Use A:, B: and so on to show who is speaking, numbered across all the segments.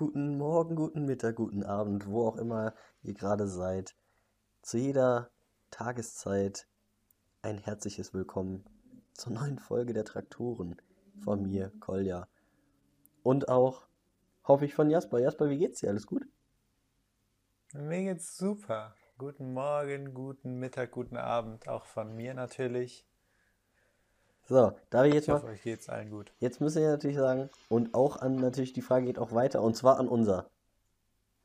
A: guten Morgen, guten Mittag, guten Abend, wo auch immer ihr gerade seid. Zu jeder Tageszeit ein herzliches Willkommen zur neuen Folge der Traktoren von mir, Kolja. Und auch, hoffe ich, von Jasper. Jasper, wie geht's dir? Alles gut?
B: Mir geht's super. Guten Morgen, guten Mittag, guten Abend, auch von mir natürlich.
A: So, darf ich jetzt
B: Ich
A: mal.
B: hoffe, euch geht's allen gut.
A: Jetzt müssen wir natürlich sagen, und auch an natürlich die Frage geht auch weiter, und zwar an unser,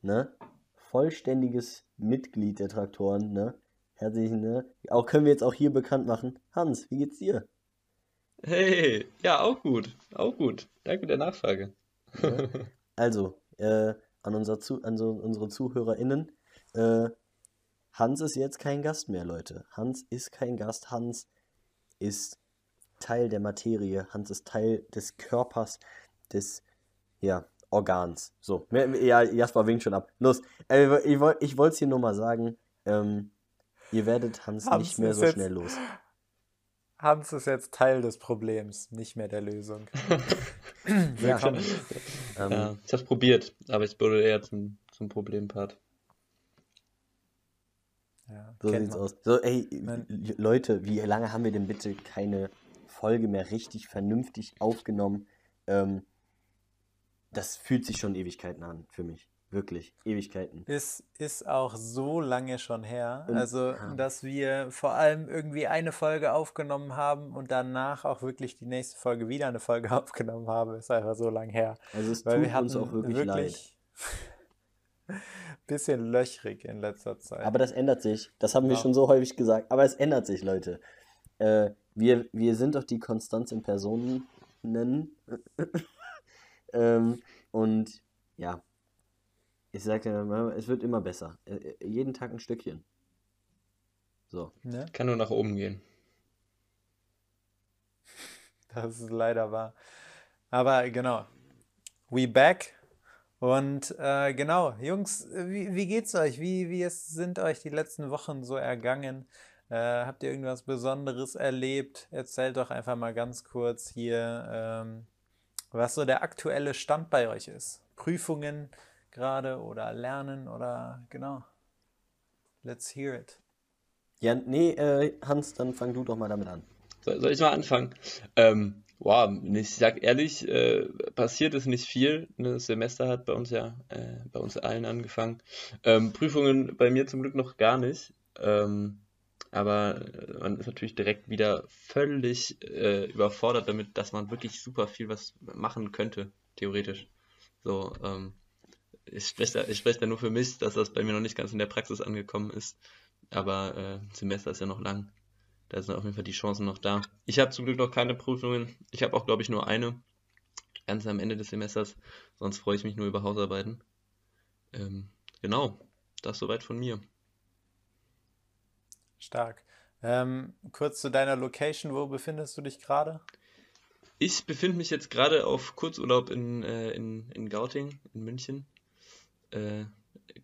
A: ne? Vollständiges Mitglied der Traktoren, ne? Herzlichen, ne? Auch können wir jetzt auch hier bekannt machen. Hans, wie geht's dir?
C: Hey, ja, auch gut, auch gut. Danke der Nachfrage.
A: Ne? Also, äh, an, unser Zu an so unsere ZuhörerInnen, äh, Hans ist jetzt kein Gast mehr, Leute. Hans ist kein Gast. Hans ist Teil der Materie. Hans ist Teil des Körpers, des, ja, Organs. So, ja, Jasper winkt schon ab. Los, äh, ich wollte ich wollte es hier nur mal sagen, ähm, ihr werdet Hans
B: Hans
A: nicht mehr so
B: jetzt-
A: schnell los.
B: Hans ist jetzt Teil des Problems, nicht mehr der Lösung.
A: Ja, ähm,
C: Ja, ich hab's probiert, aber ich wurde eher zum, zum Problempart.
B: Ja,
A: So sieht's
B: man.
A: aus. So, ey, Leute, wie lange haben wir denn bitte keine Folge mehr richtig vernünftig aufgenommen? Ähm, das fühlt sich schon Ewigkeiten an für mich. Wirklich, Ewigkeiten.
B: Ist, ist auch so lange schon her.
A: Und-
B: Also,
A: ja.
B: dass wir vor allem irgendwie eine Folge aufgenommen haben und danach auch wirklich die nächste Folge wieder eine Folge aufgenommen haben, ist einfach so lang her.
A: Also es
B: Weil
A: tut
B: wir
A: uns auch wirklich, leid.
B: wirklich bisschen löchrig in letzter Zeit.
A: Aber das ändert sich. Das haben wir
B: Ja.
A: schon so häufig gesagt. Aber es ändert sich, Leute. Äh, wir, wir sind doch die Konstanz in Personen nennen. ähm, und ja, ich sage ja, immer, es wird immer besser. Äh, äh, jeden Tag ein Stückchen. So.
B: ne?
C: Kann nur nach oben gehen.
B: Das ist leider wahr. Aber genau. We back. Und äh, genau, Jungs, wie, wie geht's euch? Wie, wie es, sind euch die letzten Wochen so ergangen? Äh, habt ihr irgendwas Besonderes erlebt? Erzählt doch einfach mal ganz kurz hier, ähm, was so der aktuelle Stand bei euch ist. Prüfungen gerade oder Lernen oder genau. Let's hear it.
A: Ja, nee, äh, Hans, dann fang du doch mal damit an.
C: So, soll ich mal anfangen? Ähm, wow, ich sag ehrlich, äh, passiert ist nicht viel. Ne, Das Semester hat bei uns ja, äh, bei uns allen angefangen. Ähm, Prüfungen bei mir zum Glück noch gar nicht. Ähm, aber äh, man ist natürlich direkt wieder völlig äh, überfordert damit, dass man wirklich super viel was machen könnte, theoretisch. So, ähm, ich spreche da, ich da nur für mich, dass das bei mir noch nicht ganz in der Praxis angekommen ist. Aber äh, Semester ist ja noch lang. Da sind auf jeden Fall die Chancen noch da. Ich habe zum Glück noch keine Prüfungen. Ich habe auch, glaube ich, nur eine. Ganz am Ende des Semesters. Sonst freue ich mich nur über Hausarbeiten. Ähm, genau, das soweit von mir.
B: Stark. Ähm, kurz zu deiner Location, wo befindest du dich gerade?
C: Ich befinde mich jetzt gerade auf Kurzurlaub in, äh, in, in Gauting, in München. Äh,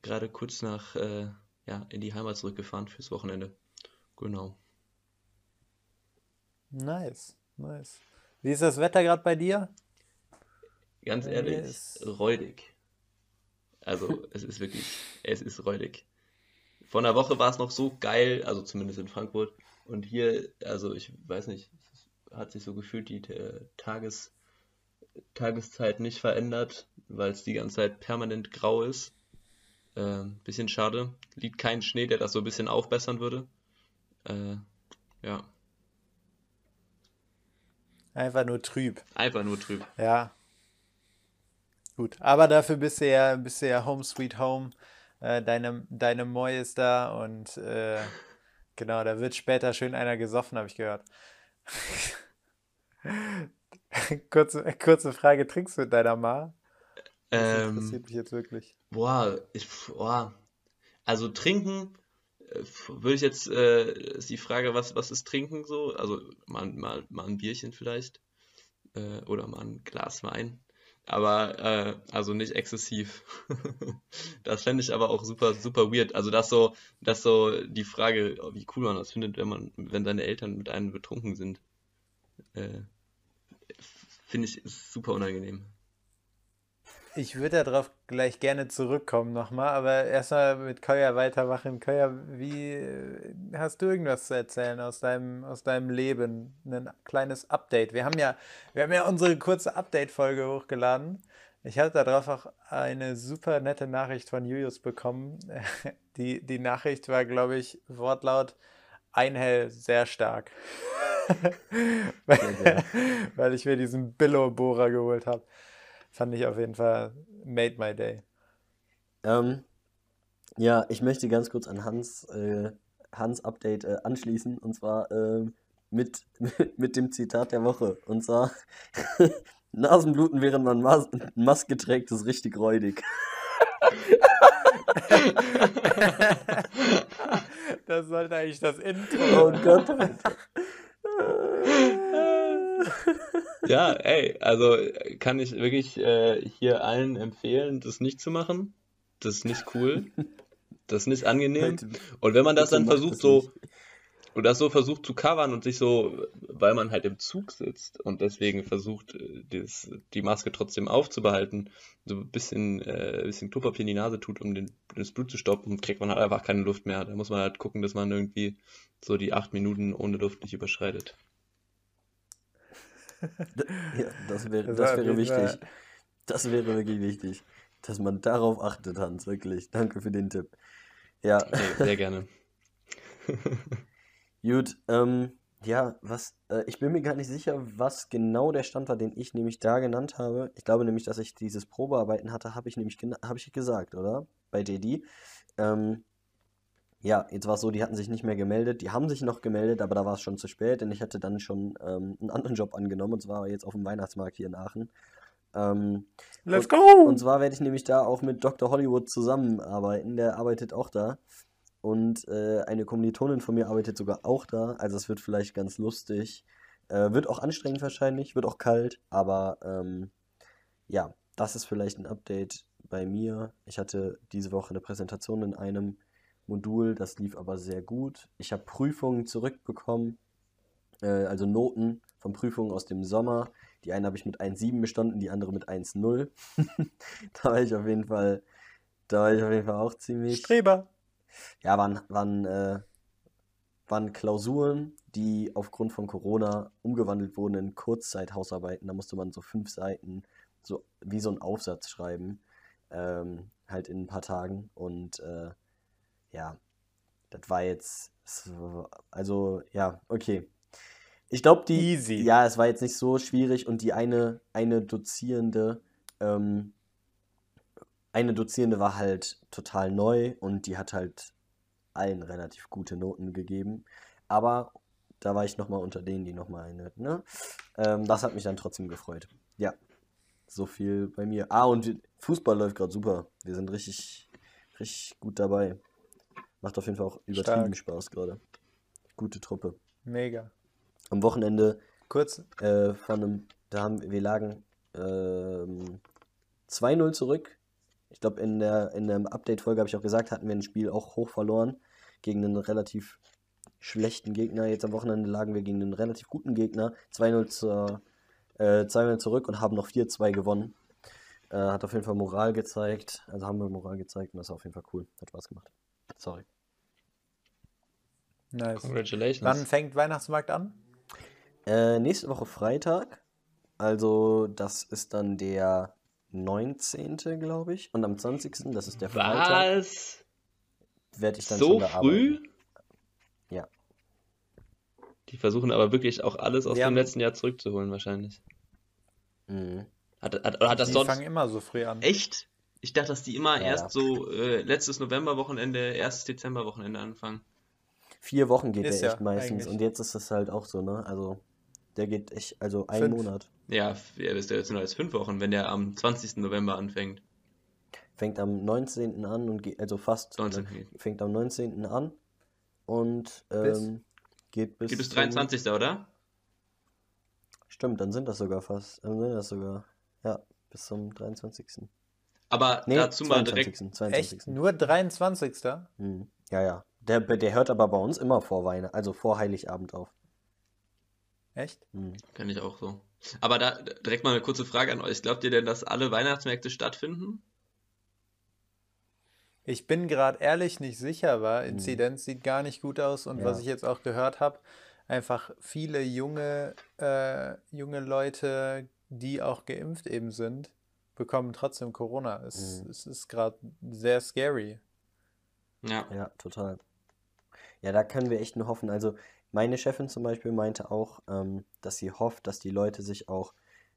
C: gerade kurz nach, äh, ja, in die Heimat zurückgefahren fürs Wochenende. Genau.
B: Nice, nice. Wie ist das Wetter gerade bei dir?
C: Ganz ehrlich,
B: ist-
C: räudig. Also, es ist wirklich, es ist räudig. Vor einer Woche war es noch so geil, also zumindest in Frankfurt. Und hier, also ich weiß nicht, es hat sich so gefühlt die äh, Tages, Tageszeit nicht verändert, weil es die ganze Zeit permanent grau ist. Ähm, bisschen schade. Liegt kein Schnee, der das so ein bisschen aufbessern würde. Äh, ja,
B: Einfach nur trüb.
C: einfach nur trüb.
B: Ja. Gut, aber dafür bist du ja, bist du ja Home Sweet Home. Äh, deine, deine Moi ist da und äh, genau, da wird später schön einer gesoffen, habe ich gehört. kurze, kurze Frage, trinkst du mit deiner Ma? Das
C: Ähm,
B: interessiert mich jetzt wirklich.
C: Boah, ich, boah. Also trinken, äh, würde ich jetzt, äh, ist die Frage, was, was ist trinken so? Also mal, mal, mal ein Bierchen vielleicht. Äh, oder mal ein Glas Wein. Aber, äh, also nicht exzessiv. Das fände ich aber auch super, super weird. Also das so, das so die Frage, wie cool man das findet, wenn man, wenn seine Eltern mit einem betrunken sind. Äh, finde ich super unangenehm.
B: Ich würde darauf gleich gerne zurückkommen nochmal, aber erstmal mit Koya weitermachen. Koya, wie äh, hast du irgendwas zu erzählen aus deinem, aus deinem Leben? Ein kleines Update. Wir haben ja, wir haben ja unsere kurze Update-Folge hochgeladen. Ich hatte darauf auch eine super nette Nachricht von Julius bekommen. Die, die Nachricht war, glaube ich, Wortlaut Einhell sehr stark. weil, weil ich mir diesen Billo-Bohrer geholt habe. Fand ich auf jeden Fall made my day.
A: Ähm, ja, ich möchte ganz kurz an Hans, äh, Hans Update äh, anschließen und zwar äh, mit, mit dem Zitat der Woche. Und zwar: Nasenbluten, während man Mas Maske trägt, ist richtig räudig.
B: das sollte eigentlich das Intro.
A: Oh Gott.
C: Ja, ey, also kann ich wirklich äh, hier allen empfehlen, das nicht zu machen. Das ist nicht cool. Das ist nicht angenehm. Und wenn man das dann versucht, so und das so versucht zu covern und sich so, weil man halt im Zug sitzt und deswegen versucht, äh, das, die Maske trotzdem aufzubehalten, so ein bisschen, äh, bisschen Klopapier in die Nase tut, um den, das Blut zu stoppen, kriegt man halt einfach keine Luft mehr. Da muss man halt gucken, dass man irgendwie so die acht Minuten ohne Luft nicht überschreitet.
A: Ja, das wäre, das wäre wichtig. Das wäre wirklich wichtig, dass man darauf achtet, Hans, wirklich. Danke für den Tipp. Ja.
C: Okay, sehr gerne.
A: Gut, ähm, ja, was, äh, ich bin mir gar nicht sicher, was genau der Stand war, den ich nämlich da genannt habe. Ich glaube nämlich, dass ich dieses Probearbeiten hatte, habe ich nämlich habe ich gesagt, oder? Bei JD. Ähm, ja, jetzt war es so, die hatten sich nicht mehr gemeldet. Die haben sich noch gemeldet, aber da war es schon zu spät, denn ich hatte dann schon ähm, einen anderen Job angenommen, und zwar jetzt auf dem Weihnachtsmarkt hier in Aachen. Ähm,
B: Let's
A: und,
B: go!
A: Und zwar werde ich nämlich da auch mit Dr. Hollywood zusammenarbeiten. Der arbeitet auch da. Und äh, eine Kommilitonin von mir arbeitet sogar auch da. Also es wird vielleicht ganz lustig. Äh, wird auch anstrengend wahrscheinlich, wird auch kalt. Aber ähm, ja, das ist vielleicht ein Update bei mir. Ich hatte diese Woche eine Präsentation in einem Modul, das lief aber sehr gut. Ich habe Prüfungen zurückbekommen, äh, also Noten von Prüfungen aus dem Sommer. Die eine habe ich mit 1,7 bestanden, die andere mit 1,0. da war ich auf jeden Fall, da war ich auf jeden Fall auch ziemlich.
B: Streber.
A: Ja, waren, waren, äh, waren Klausuren, die aufgrund von Corona umgewandelt wurden in Kurzzeithausarbeiten. Da musste man so fünf Seiten, so wie so ein Aufsatz schreiben, ähm, halt in ein paar Tagen. Und äh, ja, das war jetzt, so, also ja, okay. Ich glaube, die,
B: Easy.
A: ja, es war jetzt nicht so schwierig und die eine, eine Dozierende, ähm, eine Dozierende war halt total neu und die hat halt allen relativ gute Noten gegeben. Aber da war ich nochmal unter denen, die nochmal eine, ne? Ähm, das hat mich dann trotzdem gefreut. Ja, so viel bei mir. Ah, und Fußball läuft gerade super. Wir sind richtig, richtig gut dabei. Macht auf jeden Fall auch übertrieben
B: Stark.
A: Spaß gerade. Gute Truppe.
B: Mega.
A: Am Wochenende
B: Kurz,
A: äh, von einem, da haben wir lagen ähm, 2-0 zurück. Ich glaube, in der, in der Update-Folge habe ich auch gesagt, hatten wir ein Spiel auch hoch verloren gegen einen relativ schlechten Gegner. Jetzt am Wochenende lagen wir gegen einen relativ guten Gegner. 2-0 zur, äh, 2-0 zurück und haben noch 4-2 gewonnen. Äh, hat auf jeden Fall Moral gezeigt. Also haben wir Moral gezeigt und das war auf jeden Fall cool. Hat Spaß gemacht. Sorry.
B: nice.
C: Congratulations.
B: Wann fängt Weihnachtsmarkt an?
A: Äh, nächste Woche Freitag. Also, das ist dann der 19. glaube ich. Und am 20. das ist der Freitag,
C: Was?
A: werde ich dann
C: So
A: schon da
C: früh?
A: arbeiten. Ja.
C: Die versuchen aber wirklich auch alles aus
B: Ja.
C: dem letzten Jahr zurückzuholen, wahrscheinlich.
A: Mhm.
C: Hat, hat, hat das
B: Die
C: sonst.
B: fangen immer so früh an.
C: Echt? Ich dachte, dass die immer
A: Ja,
C: erst
A: ja.
C: so äh, letztes Novemberwochenende, erstes Dezemberwochenende anfangen.
A: Vier Wochen geht
B: Ist
A: der
B: ja
A: echt meistens.
B: eigentlich.
A: Und jetzt ist es halt auch so, ne? Also, der geht echt, also ein
B: Fünf.
A: Monat.
C: Ja, ja, ist ja jetzt nur als fünf Wochen, wenn der am 20. November anfängt.
A: Fängt am 19. an und geht, also fast,
C: 19.
A: ne, fängt am 19. an und
B: Bis?
A: ähm, geht bis
C: Geht bis
A: zum-
C: 23. oder?
A: Stimmt, dann sind das sogar fast, dann sind das sogar, ja, bis zum 23.
C: Aber
A: Nee,
C: dazu mal direkt.
A: 22. 22.
B: Echt? Nur 23.
A: Mhm. Ja, ja. Der, der hört aber bei uns immer vor Weihnachten, also vor Heiligabend auf.
B: Echt?
A: Mhm.
C: Kann ich auch so. Aber da direkt mal eine kurze Frage an euch. Glaubt ihr denn, dass alle Weihnachtsmärkte stattfinden?
B: Ich bin gerade ehrlich nicht sicher, aber Inzidenz sieht gar nicht gut aus und was
A: Ja.
B: ich jetzt auch gehört habe, einfach viele junge, äh, junge Leute, die auch geimpft eben sind, bekommen trotzdem Corona. Es,
A: Mhm.
B: es ist gerade sehr scary.
C: Ja.
A: Ja, total. Ja, da können wir echt nur hoffen. Also meine Chefin zum Beispiel meinte auch, ähm, dass sie hofft, dass die Leute sich auch,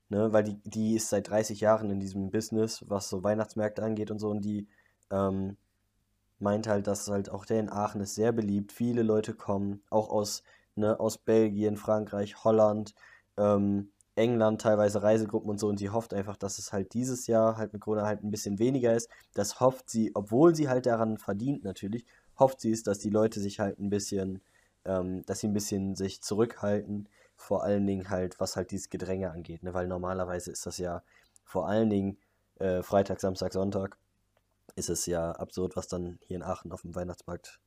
A: ne, weil die, die ist seit 30 Jahren in diesem Business, was so Weihnachtsmärkte angeht und so, und die ähm, meint halt, dass halt auch der in Aachen ist sehr beliebt. Viele Leute kommen, auch aus, ne, aus Belgien, Frankreich, Holland, ähm, England, teilweise Reisegruppen und so, und sie hofft einfach, dass es halt dieses Jahr halt mit Corona halt ein bisschen weniger ist. Das hofft sie, obwohl sie halt daran verdient natürlich, hofft sie es, dass die Leute sich halt ein bisschen, ähm, dass sie ein bisschen sich zurückhalten, vor allen Dingen halt, was halt dieses Gedränge angeht, ne? Weil normalerweise ist das ja vor allen Dingen äh, Freitag, Samstag, Sonntag ist es ja absurd, was dann hier in Aachen auf dem Weihnachtsmarkt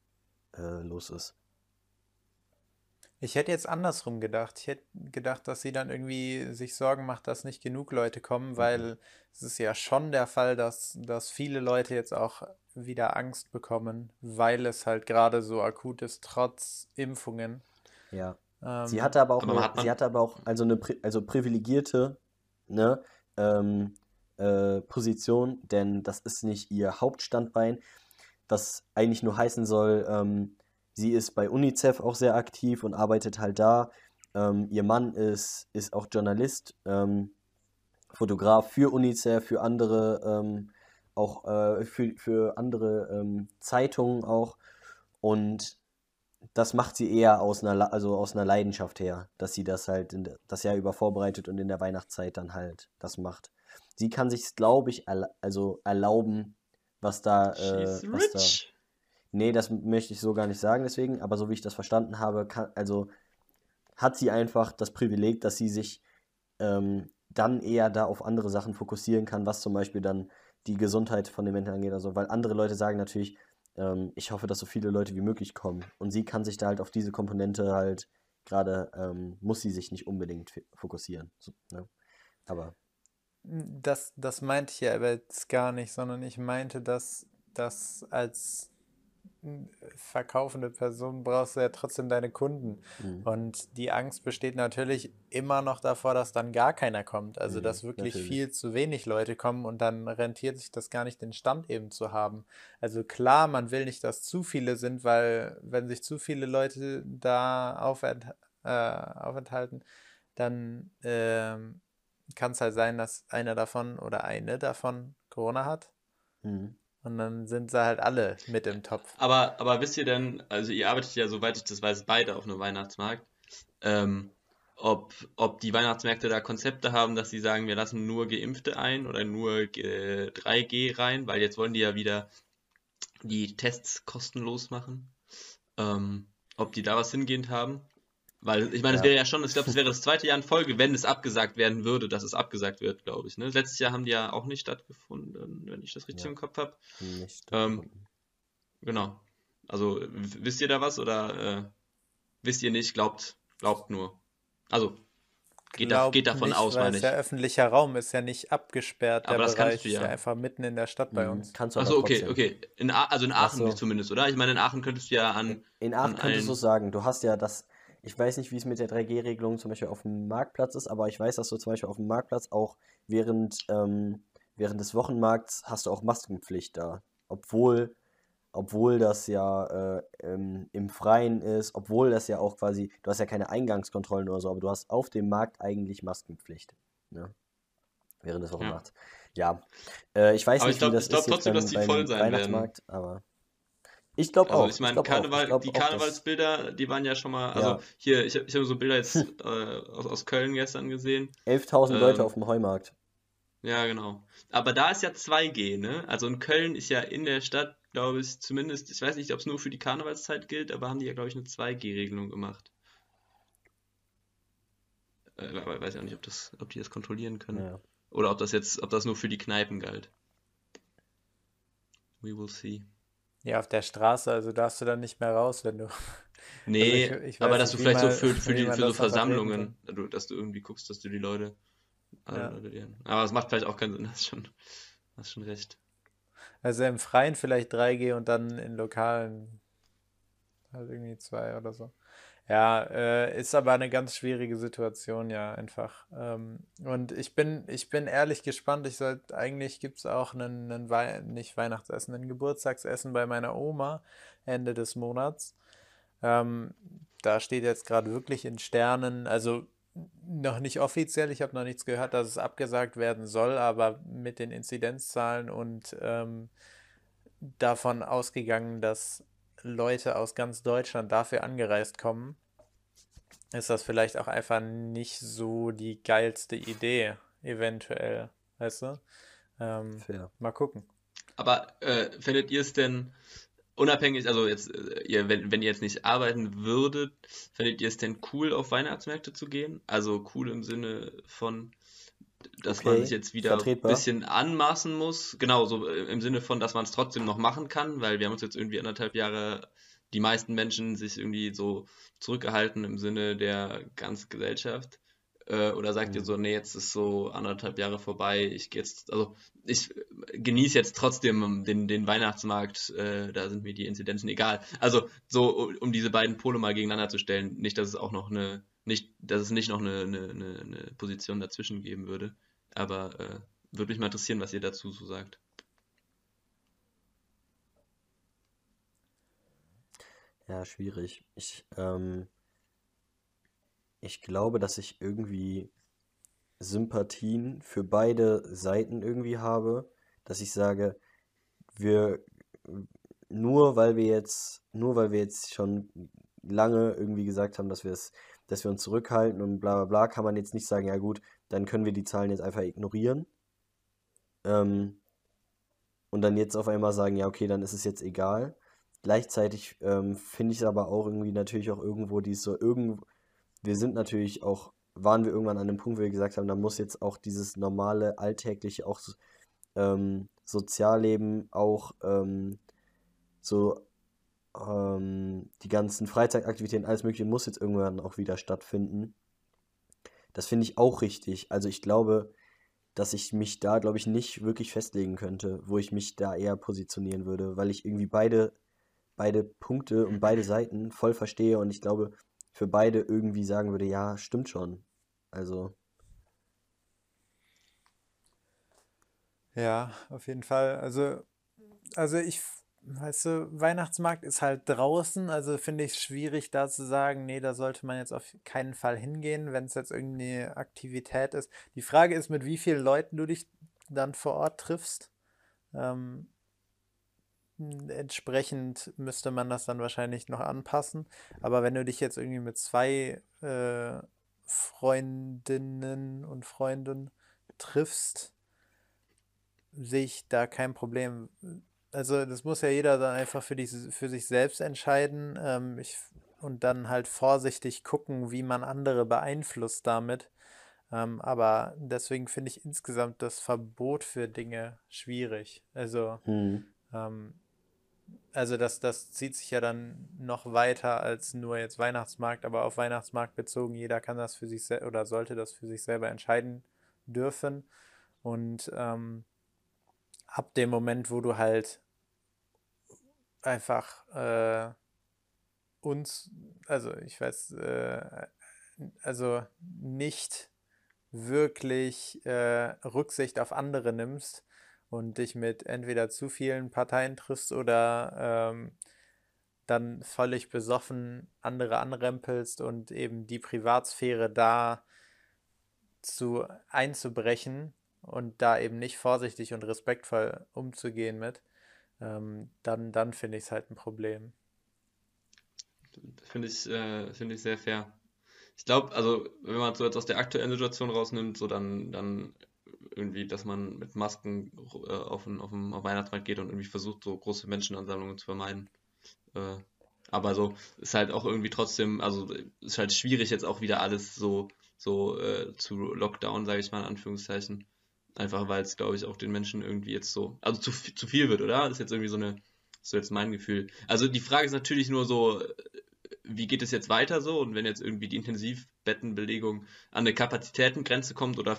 A: äh, los ist.
B: Ich hätte jetzt andersrum gedacht. Ich hätte gedacht, dass sie dann irgendwie sich Sorgen macht, dass nicht genug Leute kommen, weil es ist ja schon der Fall, dass, dass viele Leute jetzt auch wieder Angst bekommen, weil es halt gerade so akut ist, trotz Impfungen.
A: Ja.
B: Ähm,
A: Sie hatte aber auch
C: Aber
A: eine, sie hatte aber auch also eine also privilegierte ne, ähm, äh, Position, denn das ist nicht ihr Hauptstandbein, was eigentlich nur heißen soll, ähm, sie ist bei UNICEF auch sehr aktiv und arbeitet halt da. Ähm, ihr Mann ist, ist auch Journalist, ähm, Fotograf für UNICEF, für andere, ähm, auch äh, für, für andere ähm, Zeitungen auch. Und das macht sie eher aus einer, also aus einer Leidenschaft her, dass sie das halt in, der- das Jahr über vorbereitet und in der Weihnachtszeit dann halt das macht. Sie kann sich, glaube ich, also erlauben, was da, äh, was da. Nee, das möchte ich so gar nicht sagen, deswegen, aber so wie ich das verstanden habe, kann, also hat sie einfach das Privileg, dass sie sich ähm, dann eher da auf andere Sachen fokussieren kann, was zum Beispiel dann die Gesundheit von den Menschen angeht, also weil andere Leute sagen natürlich, ähm, ich hoffe, dass so viele Leute wie möglich kommen und sie kann sich da halt auf diese Komponente halt gerade, ähm, muss sie sich nicht unbedingt fokussieren, so, ne? Aber
B: Das, das meinte ich ja aber jetzt gar nicht, sondern ich meinte, dass das als verkaufende Person brauchst du ja trotzdem deine Kunden.
A: Mhm.
B: Und die Angst besteht natürlich immer noch davor, dass dann gar keiner kommt. Also,
A: Mhm,
B: dass wirklich
A: natürlich.
B: viel zu wenig Leute kommen und dann rentiert sich das gar nicht, den Stand eben zu haben. Also klar, man will nicht, dass zu viele sind, weil wenn sich zu viele Leute da aufent äh, aufenthalten, dann ähm, kann es halt sein, dass einer davon oder eine davon Corona hat.
A: Mhm.
B: Und dann sind sie halt alle mit im Topf.
C: Aber, aber wisst ihr denn, also ihr arbeitet ja, soweit ich das weiß, beide auf einem Weihnachtsmarkt, ähm, ob, ob die Weihnachtsmärkte da Konzepte haben, dass sie sagen, wir lassen nur Geimpfte ein oder nur äh, 3G rein, weil jetzt wollen die ja wieder die Tests kostenlos machen. Ähm, ob die da was hingehend haben? Weil, ich meine, es
A: Ja.
C: wäre ja schon, ich glaube, es wäre das zweite Jahr in Folge, wenn es abgesagt werden würde, dass es abgesagt wird, glaube ich. Ne? Letztes Jahr haben die ja auch nicht stattgefunden, wenn ich das richtig
A: Ja.
C: im Kopf habe. Ähm. Genau. Also, wisst ihr da was oder äh, wisst ihr nicht? Glaubt, glaubt nur. Also, geht, da, geht davon
B: nicht,
C: aus,
B: weil
C: meine
B: es
C: ich.
B: ja öffentlicher Raum ist ja nicht abgesperrt.
C: Aber
B: der
C: das kannst
B: Bereich
C: du
B: ist
C: ja.
B: ja einfach mitten in der Stadt bei
A: Mhm.
B: uns.
A: Kannst du
C: Achso, okay,
A: trotzdem.
C: okay. In also in
A: Ach
C: Aachen
A: so.
C: zumindest, oder? Ich meine, in Aachen könntest du ja an.
A: In Aachen
C: an
A: könntest du sagen, du hast ja das, ich weiß nicht, wie es mit der 3G-Regelung zum Beispiel auf dem Marktplatz ist, aber ich weiß, dass du zum Beispiel auf dem Marktplatz auch während, ähm, während des Wochenmarkts hast du auch Maskenpflicht da. Obwohl, obwohl das ja äh, ähm, im Freien ist, obwohl das ja auch quasi, du hast ja keine Eingangskontrollen oder so, aber du hast auf dem Markt eigentlich Maskenpflicht. Ne? Während des Wochenmarkts. Ja. Äh, ich weiß
C: Aber
A: nicht,
C: ich glaub-
A: wie das
C: ich glaub
A: ist jetzt
C: trotzdem,
A: beim,
C: dass die voll sein werden.
A: Aber ich glaube
C: Also
A: auch.
C: ich meine,
A: glaub auch.
C: Karneval,
A: Ich
C: die
A: auch,
C: Karnevalsbilder, die waren ja schon mal, also
A: Ja.
C: hier, ich, ich habe so Bilder jetzt äh, aus, aus Köln gestern gesehen.
A: 11.000 Leute
C: Ähm,
A: auf dem Heumarkt.
C: Ja, genau. Aber da ist ja 2G, ne? Also in Köln ist ja in der Stadt, glaube ich, zumindest, ich weiß nicht, ob es nur für die Karnevalszeit gilt, aber haben die ja, glaube ich, eine 2G-Regelung gemacht. Äh, aber weiß ja nicht, ob das, ob die das kontrollieren können.
A: Ja.
C: Oder ob das jetzt, ob das nur für die Kneipen galt. We will see.
B: Ja, auf der Straße, also darfst du dann nicht mehr raus, wenn du
C: Nee,
B: Also ich, ich
C: aber dass du vielleicht so
B: man-
C: für, für, die, für so Versammlungen, dass du irgendwie guckst, dass du die Leute.
B: Ja.
C: Aber es macht vielleicht auch keinen Sinn, hast schon, hast schon recht.
B: Also im Freien vielleicht 3G und dann in Lokalen halt irgendwie zwei oder so. Ja, äh, ist aber eine ganz schwierige Situation, ja, einfach. Ähm, und ich bin, ich bin ehrlich gespannt. Ich sollte, eigentlich gibt es auch einen, einen Wei nicht Weihnachtsessen, ein Geburtstagsessen bei meiner Oma Ende des Monats. Ähm, da steht jetzt gerade wirklich in Sternen, also noch nicht offiziell, ich habe noch nichts gehört, dass es abgesagt werden soll, aber mit den Inzidenzzahlen und ähm, davon ausgegangen, dass Leute aus ganz Deutschland dafür angereist kommen, ist das vielleicht auch einfach nicht so die geilste Idee, eventuell, weißt du? Ähm,
A: Fair.
B: mal gucken.
C: Aber äh, findet ihr es denn unabhängig, also jetzt, äh, ihr, wenn, wenn ihr jetzt nicht arbeiten würdet, findet ihr es denn cool, auf Weihnachtsmärkte zu gehen? Also cool im Sinne von, dass man
A: Okay,
C: sich jetzt wieder ein bisschen anmaßen muss. Genau, so äh, im Sinne von, dass man es trotzdem noch machen kann, weil wir haben uns jetzt irgendwie anderthalb Jahre, die meisten Menschen sich irgendwie so zurückgehalten im Sinne der ganzen Gesellschaft. Äh, oder sagt ihr
A: Mhm.
C: so, nee, jetzt ist so anderthalb Jahre vorbei, ich gehe jetzt, also ich genieße jetzt trotzdem den, den Weihnachtsmarkt, äh, da sind mir die Inzidenzen egal. Also so, um diese beiden Pole mal gegeneinander zu stellen, nicht, dass es auch noch eine, nicht, dass es nicht noch eine, eine, eine, eine Position dazwischen geben würde. Aber äh, würde mich mal interessieren, was ihr dazu so sagt.
A: Ja, schwierig. Ich, ähm, ich glaube, dass ich irgendwie Sympathien für beide Seiten irgendwie habe, dass ich sage, wir nur weil wir jetzt, nur weil wir jetzt schon lange irgendwie gesagt haben, dass wir es, dass wir uns zurückhalten und bla bla bla, kann man jetzt nicht sagen, ja gut, dann können wir die Zahlen jetzt einfach ignorieren. Ähm, und dann jetzt auf einmal sagen, ja, okay, dann ist es jetzt egal. Gleichzeitig ähm, finde ich es aber auch irgendwie natürlich auch irgendwo dies so irgend wir sind natürlich auch waren wir irgendwann an einem Punkt, wo wir gesagt haben, da muss jetzt auch dieses normale alltägliche auch ähm, Sozialleben auch ähm, so ähm, die ganzen Freizeitaktivitäten alles Mögliche muss jetzt irgendwann auch wieder stattfinden. Das finde ich auch richtig. Also ich glaube, dass ich mich da, glaube ich, nicht wirklich festlegen könnte, wo ich mich da eher positionieren würde, weil ich irgendwie beide, beide Punkte und beide Seiten voll verstehe und ich glaube, für beide irgendwie sagen würde, ja, stimmt schon. Also,
B: Ja, auf jeden Fall. Also, also ich, weißt du, Weihnachtsmarkt ist halt draußen, also finde ich es schwierig, da zu sagen, nee, da sollte man jetzt auf keinen Fall hingehen, wenn es jetzt irgendeine Aktivität ist. Die Frage ist, mit wie vielen Leuten du dich dann vor Ort triffst. Ähm, entsprechend müsste man das dann wahrscheinlich noch anpassen. Aber wenn du dich jetzt irgendwie mit zwei äh, Freundinnen und Freunden triffst, sehe ich da kein Problem. Also das muss ja jeder dann einfach für, dich, für sich selbst entscheiden ähm, ich, und dann halt vorsichtig gucken, wie man andere beeinflusst damit. Ähm, aber deswegen finde ich insgesamt das Verbot für Dinge schwierig. Also,
A: hm,
B: ähm, also das, das zieht sich ja dann noch weiter als nur jetzt Weihnachtsmarkt, aber auf Weihnachtsmarkt bezogen, jeder kann das für sich oder sollte das für sich selber entscheiden dürfen. Und ähm, ab dem Moment, wo du halt einfach äh, uns, also ich weiß, äh, also nicht wirklich äh, Rücksicht auf andere nimmst und dich mit entweder zu vielen Parteien triffst oder ähm, dann völlig besoffen andere anrempelst und eben die Privatsphäre da zu einzubrechen und da eben nicht vorsichtig und respektvoll umzugehen mit, ähm, dann, dann finde ich es halt ein Problem.
C: Finde ich, äh, finde ich sehr fair. Ich glaube, also wenn man so jetzt aus der aktuellen Situation rausnimmt, so dann, dann irgendwie, dass man mit Masken äh, auf den, auf auf Weihnachtsmarkt geht und irgendwie versucht, so große Menschenansammlungen zu vermeiden. Äh, aber so ist halt auch irgendwie trotzdem, also ist halt schwierig jetzt auch wieder alles so, so äh, zu Lockdown, sage ich mal in Anführungszeichen. Einfach weil es, glaube ich, auch den Menschen irgendwie jetzt so, also zu, zu viel wird, oder? Das ist jetzt irgendwie so eine, so jetzt mein Gefühl. Also die Frage ist natürlich nur so, wie geht es jetzt weiter so? Und wenn jetzt irgendwie die Intensivbettenbelegung an eine Kapazitätengrenze kommt oder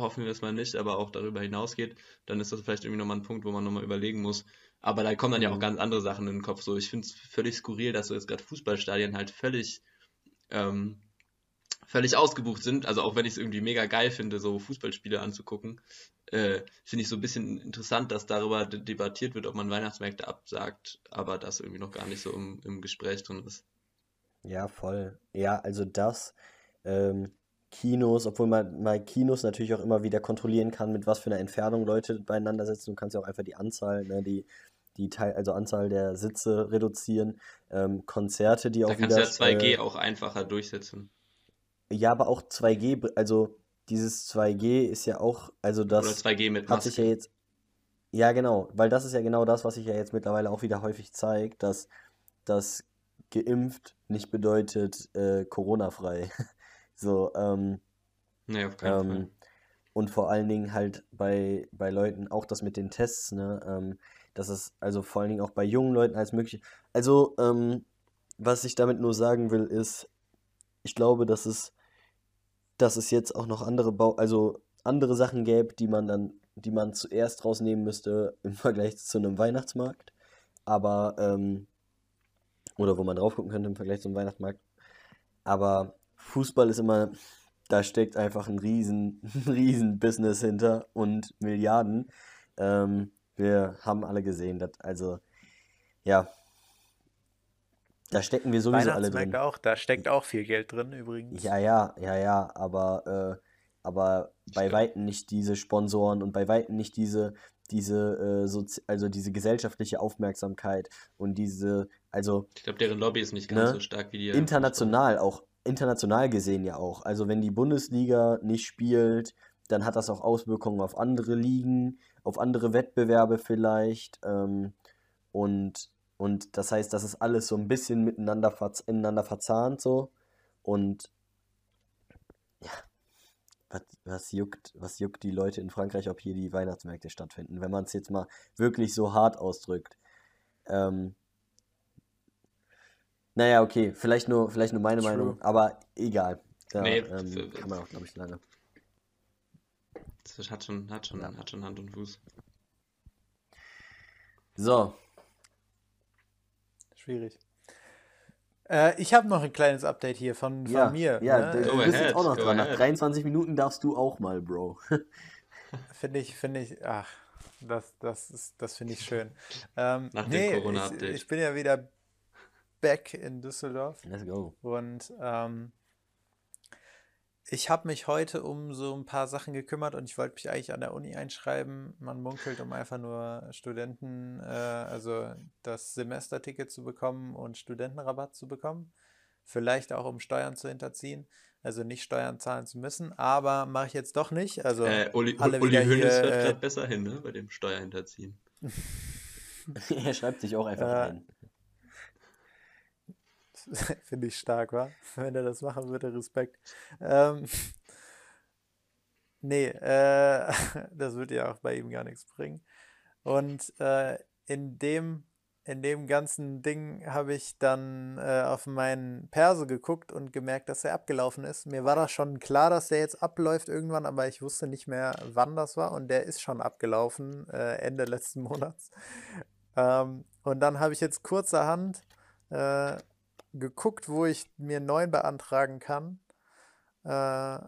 C: hoffen wir es mal nicht, aber auch darüber hinausgeht, dann ist das vielleicht irgendwie nochmal ein Punkt, wo man nochmal überlegen muss. Aber da kommen dann ja auch mhm. ganz andere Sachen in den Kopf. So, ich finde es völlig skurril, dass so jetzt gerade Fußballstadien halt völlig, ähm, völlig ausgebucht sind. Also auch wenn ich es irgendwie mega geil finde, so Fußballspiele anzugucken, äh, finde ich so ein bisschen interessant, dass darüber debattiert wird, ob man Weihnachtsmärkte absagt, aber das irgendwie noch gar nicht so im, im Gespräch drin ist.
A: Ja, voll. Ja, also das, ähm, Kinos, obwohl man mal Kinos natürlich auch immer wieder kontrollieren kann, mit was für einer Entfernung Leute beieinander sitzen. Du kannst ja auch einfach die Anzahl, ne, die, die Teil, also Anzahl der Sitze reduzieren. Ähm, Konzerte, die da auch wieder. Da
C: kannst du ja 2G äh, auch einfacher durchsetzen.
A: Ja, aber auch 2G, also dieses 2G ist ja auch, also das
C: Oder 2G mit
A: Maske. hat sich ja jetzt. Ja, genau, weil das ist ja genau das, was sich ja jetzt mittlerweile auch wieder häufig zeigt, dass das geimpft nicht bedeutet äh, Corona-frei. so, ähm,
C: nee, auf keinen
A: ähm, Fall. Und vor allen Dingen halt bei, bei Leuten auch das mit den Tests, ne, ähm, dass es also vor allen Dingen auch bei jungen Leuten als möglich. Also, ähm, was ich damit nur sagen will, ist, ich glaube, dass es dass es jetzt auch noch andere Bau also andere Sachen gäbe, die man dann, die man zuerst rausnehmen müsste im Vergleich zu einem Weihnachtsmarkt. Aber, ähm, oder wo man drauf gucken könnte im Vergleich zum Weihnachtsmarkt. Aber Fußball ist immer, da steckt einfach ein riesen, riesen Business hinter und Milliarden. Ähm, wir haben alle gesehen, dass, also, ja, da stecken wir sowieso alle drin.
B: auch, da steckt auch viel Geld drin übrigens.
A: Ja, ja, ja, ja, aber, äh, aber bei Weitem nicht diese Sponsoren und bei Weitem nicht diese, diese, äh, also diese gesellschaftliche Aufmerksamkeit und diese, also.
C: Ich glaube, deren Lobby ist nicht ganz ne? so stark wie die.
A: International auch, international gesehen ja auch. Also wenn die Bundesliga nicht spielt, dann hat das auch Auswirkungen auf andere Ligen, auf andere Wettbewerbe vielleicht. Ähm, und und das heißt, das ist alles so ein bisschen miteinander verz ineinander verzahnt so. Und ja, was, was, juckt, was juckt die Leute in Frankreich, ob hier die Weihnachtsmärkte stattfinden, wenn man es jetzt mal wirklich so hart ausdrückt. Ähm, naja, okay, vielleicht nur, vielleicht nur meine True. Meinung, aber egal. Da nee, ähm, kann man auch, glaube ich, lange.
C: Das hat schon, hat, schon, ja. hat schon Hand und Fuß.
A: So,
B: schwierig. Äh, ich habe noch ein kleines Update hier von, von
A: ja,
B: mir.
A: Ja, ne? du bist jetzt auch noch dran. Nach 23 Minuten darfst du auch mal, Bro.
B: finde ich, finde ich, ach, das, das, das finde ich schön. Ähm,
C: Nach nee, dem Corona-Update.
B: Ich, ich, bin ja wieder back in Düsseldorf.
A: Let's go.
B: Und ähm, ich habe mich heute um so ein paar Sachen gekümmert und ich wollte mich eigentlich an der Uni einschreiben. Man munkelt, um einfach nur Studenten, äh, also das Semesterticket zu bekommen und Studentenrabatt zu bekommen. Vielleicht auch, um Steuern zu hinterziehen. Also nicht Steuern zahlen zu müssen, aber mache ich jetzt doch nicht. Also
C: äh, Uli, alle Uli Hoeneß hört äh, gerade besser hin, ne, bei dem Steuerhinterziehen.
A: er schreibt sich auch einfach äh, ein.
B: Finde ich stark, wa? Wenn er das machen würde, Respekt. Ähm, nee, äh, das würde ja auch bei ihm gar nichts bringen. Und äh, in dem in dem ganzen Ding habe ich dann äh, auf meinen Perso geguckt und gemerkt, dass er abgelaufen ist. Mir war das schon klar, dass der jetzt abläuft irgendwann, aber ich wusste nicht mehr, wann das war. Und der ist schon abgelaufen, äh, Ende letzten Monats. Ähm, und dann habe ich jetzt kurzerhand äh, geguckt, wo ich mir einen neuen beantragen kann. Äh,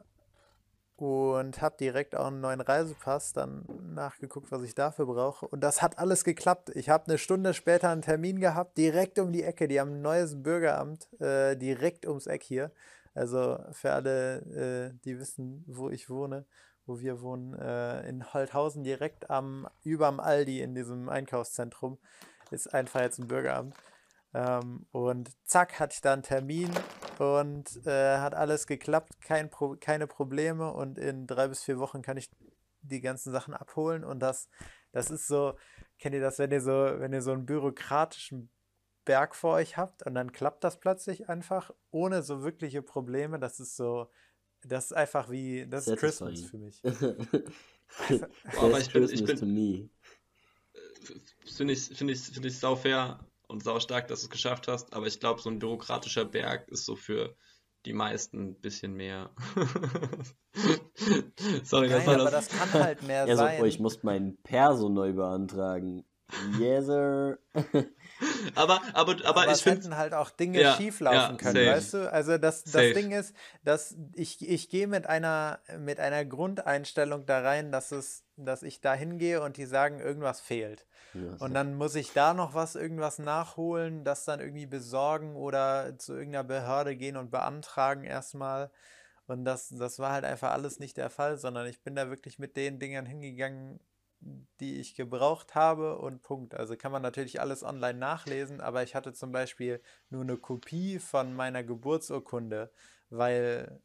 B: und habe direkt auch einen neuen Reisepass dann nachgeguckt, was ich dafür brauche. Und das hat alles geklappt. Ich habe eine Stunde später einen Termin gehabt, direkt um die Ecke. Die haben ein neues Bürgeramt äh, direkt ums Eck hier. Also für alle, äh, die wissen, wo ich wohne, wo wir wohnen, äh, in Holthausen direkt am überm Aldi in diesem Einkaufszentrum ist einfach jetzt ein Bürgeramt. Ähm, und zack, hatte ich da einen Termin und äh, hat alles geklappt, kein Pro keine Probleme. Und in drei bis vier Wochen kann ich die ganzen Sachen abholen. Und das, das ist so, kennt ihr das, wenn ihr so, wenn ihr so einen bürokratischen Berg vor euch habt und dann klappt das plötzlich einfach ohne so wirkliche Probleme, das ist so, das ist einfach wie, das ist Christmas für mich.
C: Boah, aber ich bin, ich bin, finde ich, finde ich, finde ich sau fair, und saustark, dass du es geschafft hast, aber ich glaube, so ein bürokratischer Berg ist so für die meisten ein bisschen mehr.
B: Sorry, Nein, das war aber das. das kann halt mehr
A: ja,
B: sein.
A: So, ich muss meinen Perso neu beantragen. Yes, sir.
C: aber, aber, aber, aber ich
B: finde. halt auch Dinge ja, schieflaufen ja, können, safe. weißt du? Also das, das Ding ist, dass ich, ich gehe mit einer, mit einer Grundeinstellung da rein, dass es, dass ich da hingehe und die sagen, irgendwas fehlt. Ja, und dann muss ich da noch was, irgendwas nachholen, das dann irgendwie besorgen oder zu irgendeiner Behörde gehen und beantragen erstmal. Und das, das war halt einfach alles nicht der Fall, sondern ich bin da wirklich mit den Dingern hingegangen, die ich gebraucht habe und Punkt. Also kann man natürlich alles online nachlesen, aber ich hatte zum Beispiel nur eine Kopie von meiner Geburtsurkunde, weil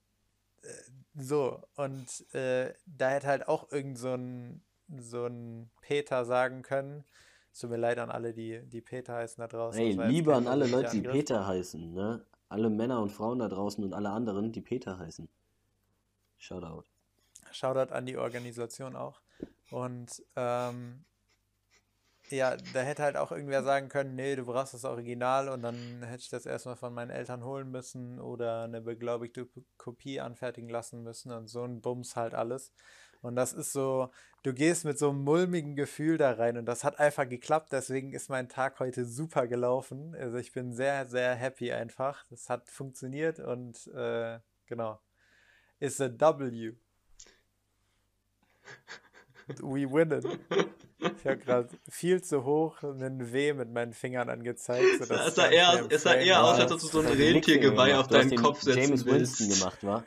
B: äh, so und äh, da hätte halt auch irgend so ein, so ein Peter sagen können. Es tut mir leid an alle, die, die Peter heißen da draußen.
A: Hey, lieber an alle Leute, die Peter heißen, ne? Alle Männer und Frauen da draußen und alle anderen, die Peter heißen. Shoutout.
B: Shoutout an die Organisation auch. Und ähm, ja, da hätte halt auch irgendwer sagen können, nee, du brauchst das Original und dann hätte ich das erstmal von meinen Eltern holen müssen oder eine beglaubigte Kopie anfertigen lassen müssen und so ein Bums halt alles. Und das ist so, du gehst mit so einem mulmigen Gefühl da rein und das hat einfach geklappt, deswegen ist mein Tag heute super gelaufen. Also ich bin sehr, sehr happy einfach. Das hat funktioniert und äh, genau. Ist a W. We win it. Ich habe gerade viel zu hoch einen W mit meinen Fingern angezeigt.
C: Es sah eher, es sah eher aus, als ob du so ein Rentiergeweih auf deinen Kopf setzen James willst. Winston gemacht, war.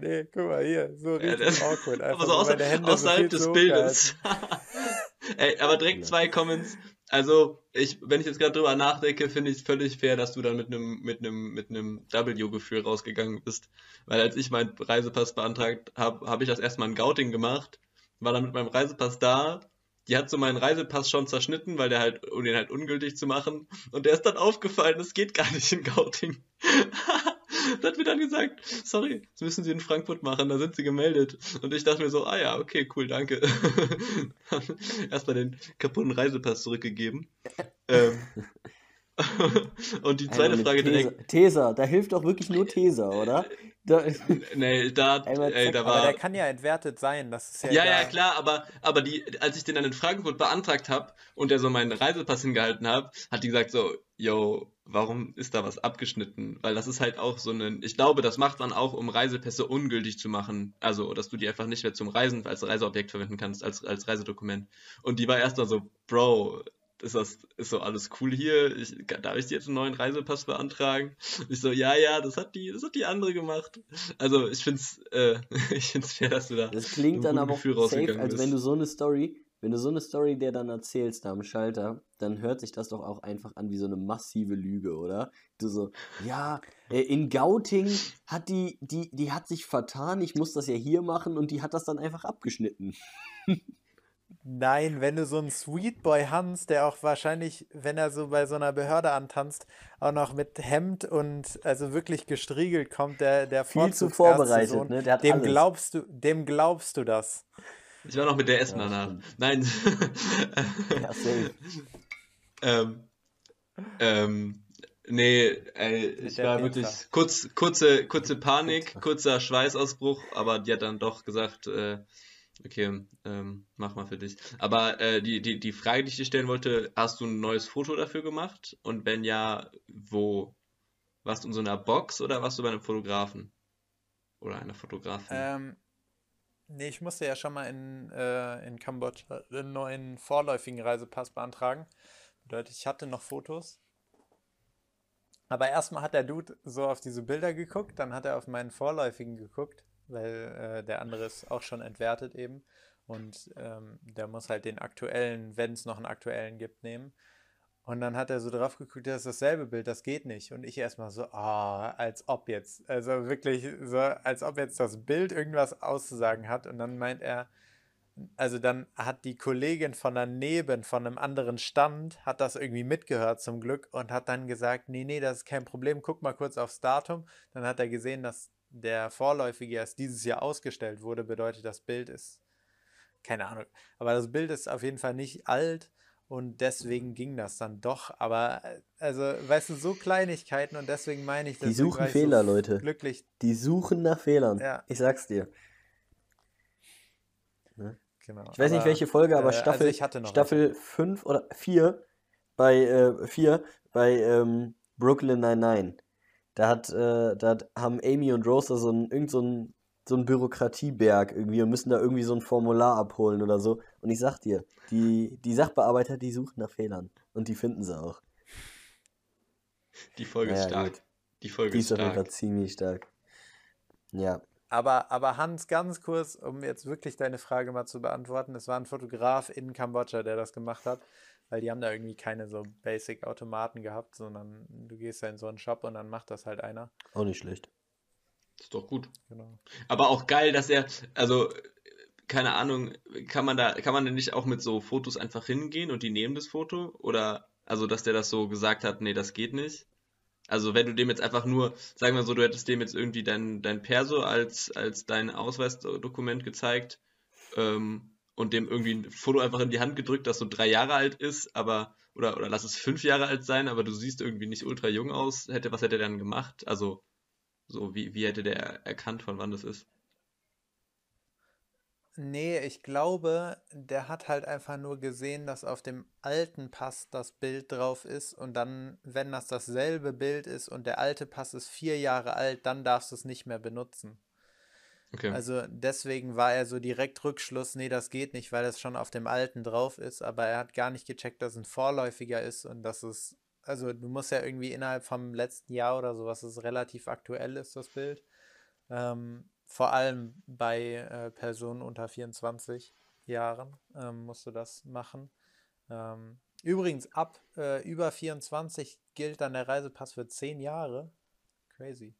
B: Nee, guck mal hier, so richtig ja, awkward.
C: Einfach aber so, außer, außerhalb so des Bildes. Ey, aber direkt zwei Comments. Also, ich, wenn ich jetzt gerade drüber nachdenke, finde ich es völlig fair, dass du dann mit einem mit einem mit einem W-Gefühl rausgegangen bist. Weil als ich meinen Reisepass beantragt habe, habe ich das erstmal in Gauting gemacht, war dann mit meinem Reisepass da. Die hat so meinen Reisepass schon zerschnitten, weil der halt, um den halt ungültig zu machen. Und der ist dann aufgefallen, das geht gar nicht in Gauting. da hat mir dann gesagt, sorry, das müssen Sie in Frankfurt machen, da sind Sie gemeldet. Und ich dachte mir so, ah ja, okay, cool, danke. Erstmal den kaputten Reisepass zurückgegeben. ähm, und die zweite Einmal Frage
A: direkt. Tesa, da hilft doch wirklich nur Tesa, oder?
C: Da, nee, da, ey, da war.
B: Aber der kann ja entwertet sein, das ist ja.
C: Ja, ja, klar, aber, aber die, als ich den dann in Frankfurt beantragt habe und der so meinen Reisepass hingehalten hat, hat die gesagt so, yo, warum ist da was abgeschnitten? Weil das ist halt auch so ein, ich glaube, das macht man auch, um Reisepässe ungültig zu machen. Also, dass du die einfach nicht mehr zum Reisen als Reiseobjekt verwenden kannst, als, als Reisedokument. Und die war erstmal so, Bro, ist das ist so alles cool hier? Ich, darf ich dir jetzt einen neuen Reisepass beantragen? Ich so, ja, ja, das hat die, das hat die andere gemacht. Also ich find's, äh, ich find's fair, dass du da.
A: Das klingt dann aber auch safe, als wenn du so eine Story, wenn du so eine Story der dann erzählst da am Schalter, dann hört sich das doch auch einfach an wie so eine massive Lüge, oder? Du so, ja, äh, in Gauting hat die, die, die hat sich vertan, ich muss das ja hier machen und die hat das dann einfach abgeschnitten.
B: Nein, wenn du so einen Sweetboy Hans, der auch wahrscheinlich, wenn er so bei so einer Behörde antanzt, auch noch mit Hemd und also wirklich gestriegelt kommt, der der
A: viel zu vorbereitet, Sohn, ne?
B: Der hat dem alles. glaubst du, dem glaubst du das?
C: Ich war noch mit der Essen danach. Nein. ja, safe. ähm, ähm, nee, ey, ich war wirklich kurz, kurze, kurze Panik, kurzer Schweißausbruch, aber die hat dann doch gesagt, äh, Okay, ähm, mach mal für dich. Aber äh, die, die, die Frage, die ich dir stellen wollte, hast du ein neues Foto dafür gemacht? Und wenn ja, wo? Warst du in so einer Box oder warst du bei einem Fotografen? Oder einer Fotografin?
B: Ähm, nee, ich musste ja schon mal in, äh, in Kambodscha einen neuen vorläufigen Reisepass beantragen. Bedeutet, ich hatte noch Fotos. Aber erstmal hat der Dude so auf diese Bilder geguckt, dann hat er auf meinen vorläufigen geguckt weil äh, der andere ist auch schon entwertet eben. Und ähm, der muss halt den aktuellen, wenn es noch einen aktuellen gibt, nehmen. Und dann hat er so drauf geguckt, das ist dasselbe Bild, das geht nicht. Und ich erstmal so, ah, oh, als ob jetzt. Also wirklich so, als ob jetzt das Bild irgendwas auszusagen hat. Und dann meint er, also dann hat die Kollegin von daneben, von einem anderen Stand, hat das irgendwie mitgehört zum Glück und hat dann gesagt, nee, nee, das ist kein Problem, guck mal kurz aufs Datum. Dann hat er gesehen, dass der vorläufige erst dieses Jahr ausgestellt wurde, bedeutet, das Bild ist, keine Ahnung, aber das Bild ist auf jeden Fall nicht alt Und deswegen ging das dann doch. Aber, äh, also, weißt du, so Kleinigkeiten und deswegen meine ich,
A: Die
B: deswegen
A: suchen
B: ich so
A: Fehler, Leute.
B: glücklich.
A: Die suchen nach Fehlern.
B: Ja.
A: Ich sag's dir.
B: Genau.
A: Ich weiß nicht,
B: Aber,
A: welche Folge, aber
B: äh, also
A: Staffel,
B: ich hatte noch
A: Staffel 5 oder 4 bei, äh, 4 bei ähm, Brooklyn Nine-Nine. Da, hat, äh, da hat- haben Amy und Rose da so einen, irgend so einen, so einen Bürokratieberg irgendwie und müssen da irgendwie so ein Formular abholen oder so. Und ich sag dir, die, die Sachbearbeiter, die suchen nach Fehlern. Und die finden sie auch.
C: Die Folge ist
A: Naja,
C: stark.
A: gut.
C: Die Folge
A: Die
C: ist
A: ist auf jeden Fall
C: stark.
A: ziemlich stark. Ja.
B: Aber, aber Hans, ganz kurz, um jetzt wirklich deine Frage mal zu beantworten. Es war ein Fotograf in Kambodscha, der das gemacht hat, weil die haben da irgendwie keine so Basic-Automaten gehabt, sondern du gehst da in so einen Shop und dann macht das halt einer.
A: Auch nicht schlecht.
C: Ist doch gut.
B: Genau.
C: Aber auch geil, dass er, also, keine Ahnung, kann man da, kann man denn nicht auch mit so Fotos einfach hingehen und die nehmen das Foto? Oder, also, dass der das so gesagt hat, nee, das geht nicht? Also, wenn du dem jetzt einfach nur, sagen wir so, du hättest dem jetzt irgendwie dein, dein Perso als, als dein Ausweisdokument gezeigt, ähm, und dem irgendwie ein Foto einfach in die Hand gedrückt, das so drei Jahre alt ist, aber, oder, oder lass es fünf Jahre alt sein, aber du siehst irgendwie nicht ultra jung aus, hätte, was hätte er dann gemacht? Also, so, wie, wie hätte der erkannt, von wann das ist?
B: Nee, ich glaube, der hat halt einfach nur gesehen, dass auf dem alten Pass das Bild drauf ist und dann, wenn das dasselbe Bild ist und der alte Pass ist vier Jahre alt, dann darfst du es nicht mehr benutzen.
C: Okay.
B: Also deswegen war er so direkt Rückschluss, nee, das geht nicht, weil es schon auf dem alten drauf ist, aber er hat gar nicht gecheckt, dass es ein vorläufiger ist und dass es, also du musst ja irgendwie innerhalb vom letzten Jahr oder sowas, es relativ aktuell ist, das Bild. Ähm, vor allem bei äh, Personen unter 24 Jahren ähm, musst du das machen. Ähm, übrigens, ab äh, über 24 gilt dann der Reisepass für 10 Jahre. Crazy.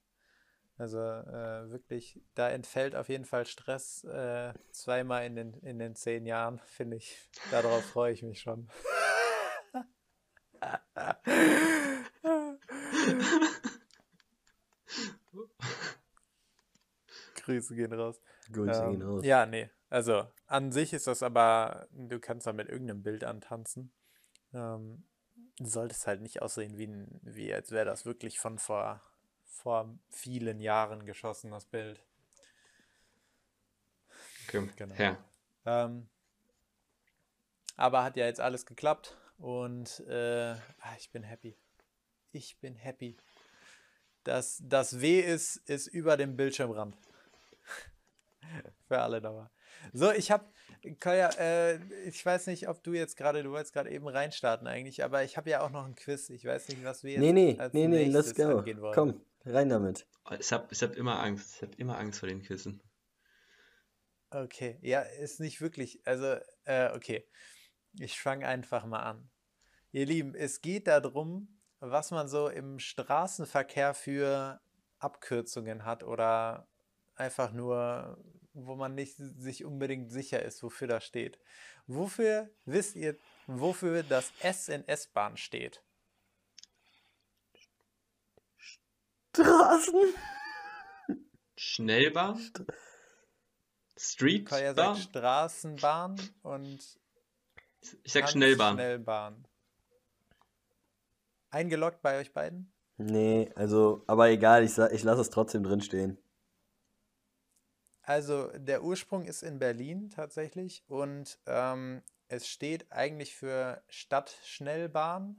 B: Also äh, wirklich, da entfällt auf jeden Fall Stress äh, zweimal in den, in den 10 Jahren, finde ich. Darauf freue ich mich schon. Grüße gehen raus.
A: Grüße
B: Ähm,
A: gehen raus.
B: ja, nee. Also an sich ist das aber, du kannst da mit irgendeinem Bild antanzen. Ähm, du solltest halt nicht aussehen wie, ein, wie als wäre das wirklich von vor, vor vielen Jahren geschossen, das Bild.
C: okay.
B: genau.
C: Ja.
B: Ähm, aber hat ja jetzt alles geklappt und äh, ah, ich bin happy. Ich bin happy. Das, das W ist, ist über dem Bildschirmrand. Für alle dabei. So, ich habe, Kolja, äh, ich weiß nicht, ob du jetzt gerade, du wolltest gerade eben reinstarten eigentlich, aber ich habe ja auch noch ein Quiz. Ich weiß nicht, was wir jetzt
A: Nee, nee,
B: als
A: nee, nee, let's
B: nächstes
A: go.
B: angehen wollen.
A: Komm, rein damit.
C: Ich hab, ich hab immer Angst. Ich hab immer Angst vor den Quizzen.
B: Okay, ja, ist nicht wirklich, also, äh, okay. Ich fange einfach mal an. Ihr Lieben, es geht darum, was man so im Straßenverkehr für Abkürzungen hat oder einfach nur, wo man nicht sich unbedingt sicher ist, wofür das steht. Wofür, wisst ihr, wofür das S in S-Bahn steht?
A: Straßen.
C: Schnellbahn?
B: Kolja sagt
C: Streetbahn?
B: Straßenbahn und
C: Ich sag
B: Hans
C: Schnellbahn.
B: Schnellbahn. Eingeloggt bei euch beiden?
A: Nee, also, aber egal, ich, ich lasse es trotzdem drin stehen.
B: Also der Ursprung ist in Berlin tatsächlich und ähm, es steht eigentlich für Stadtschnellbahn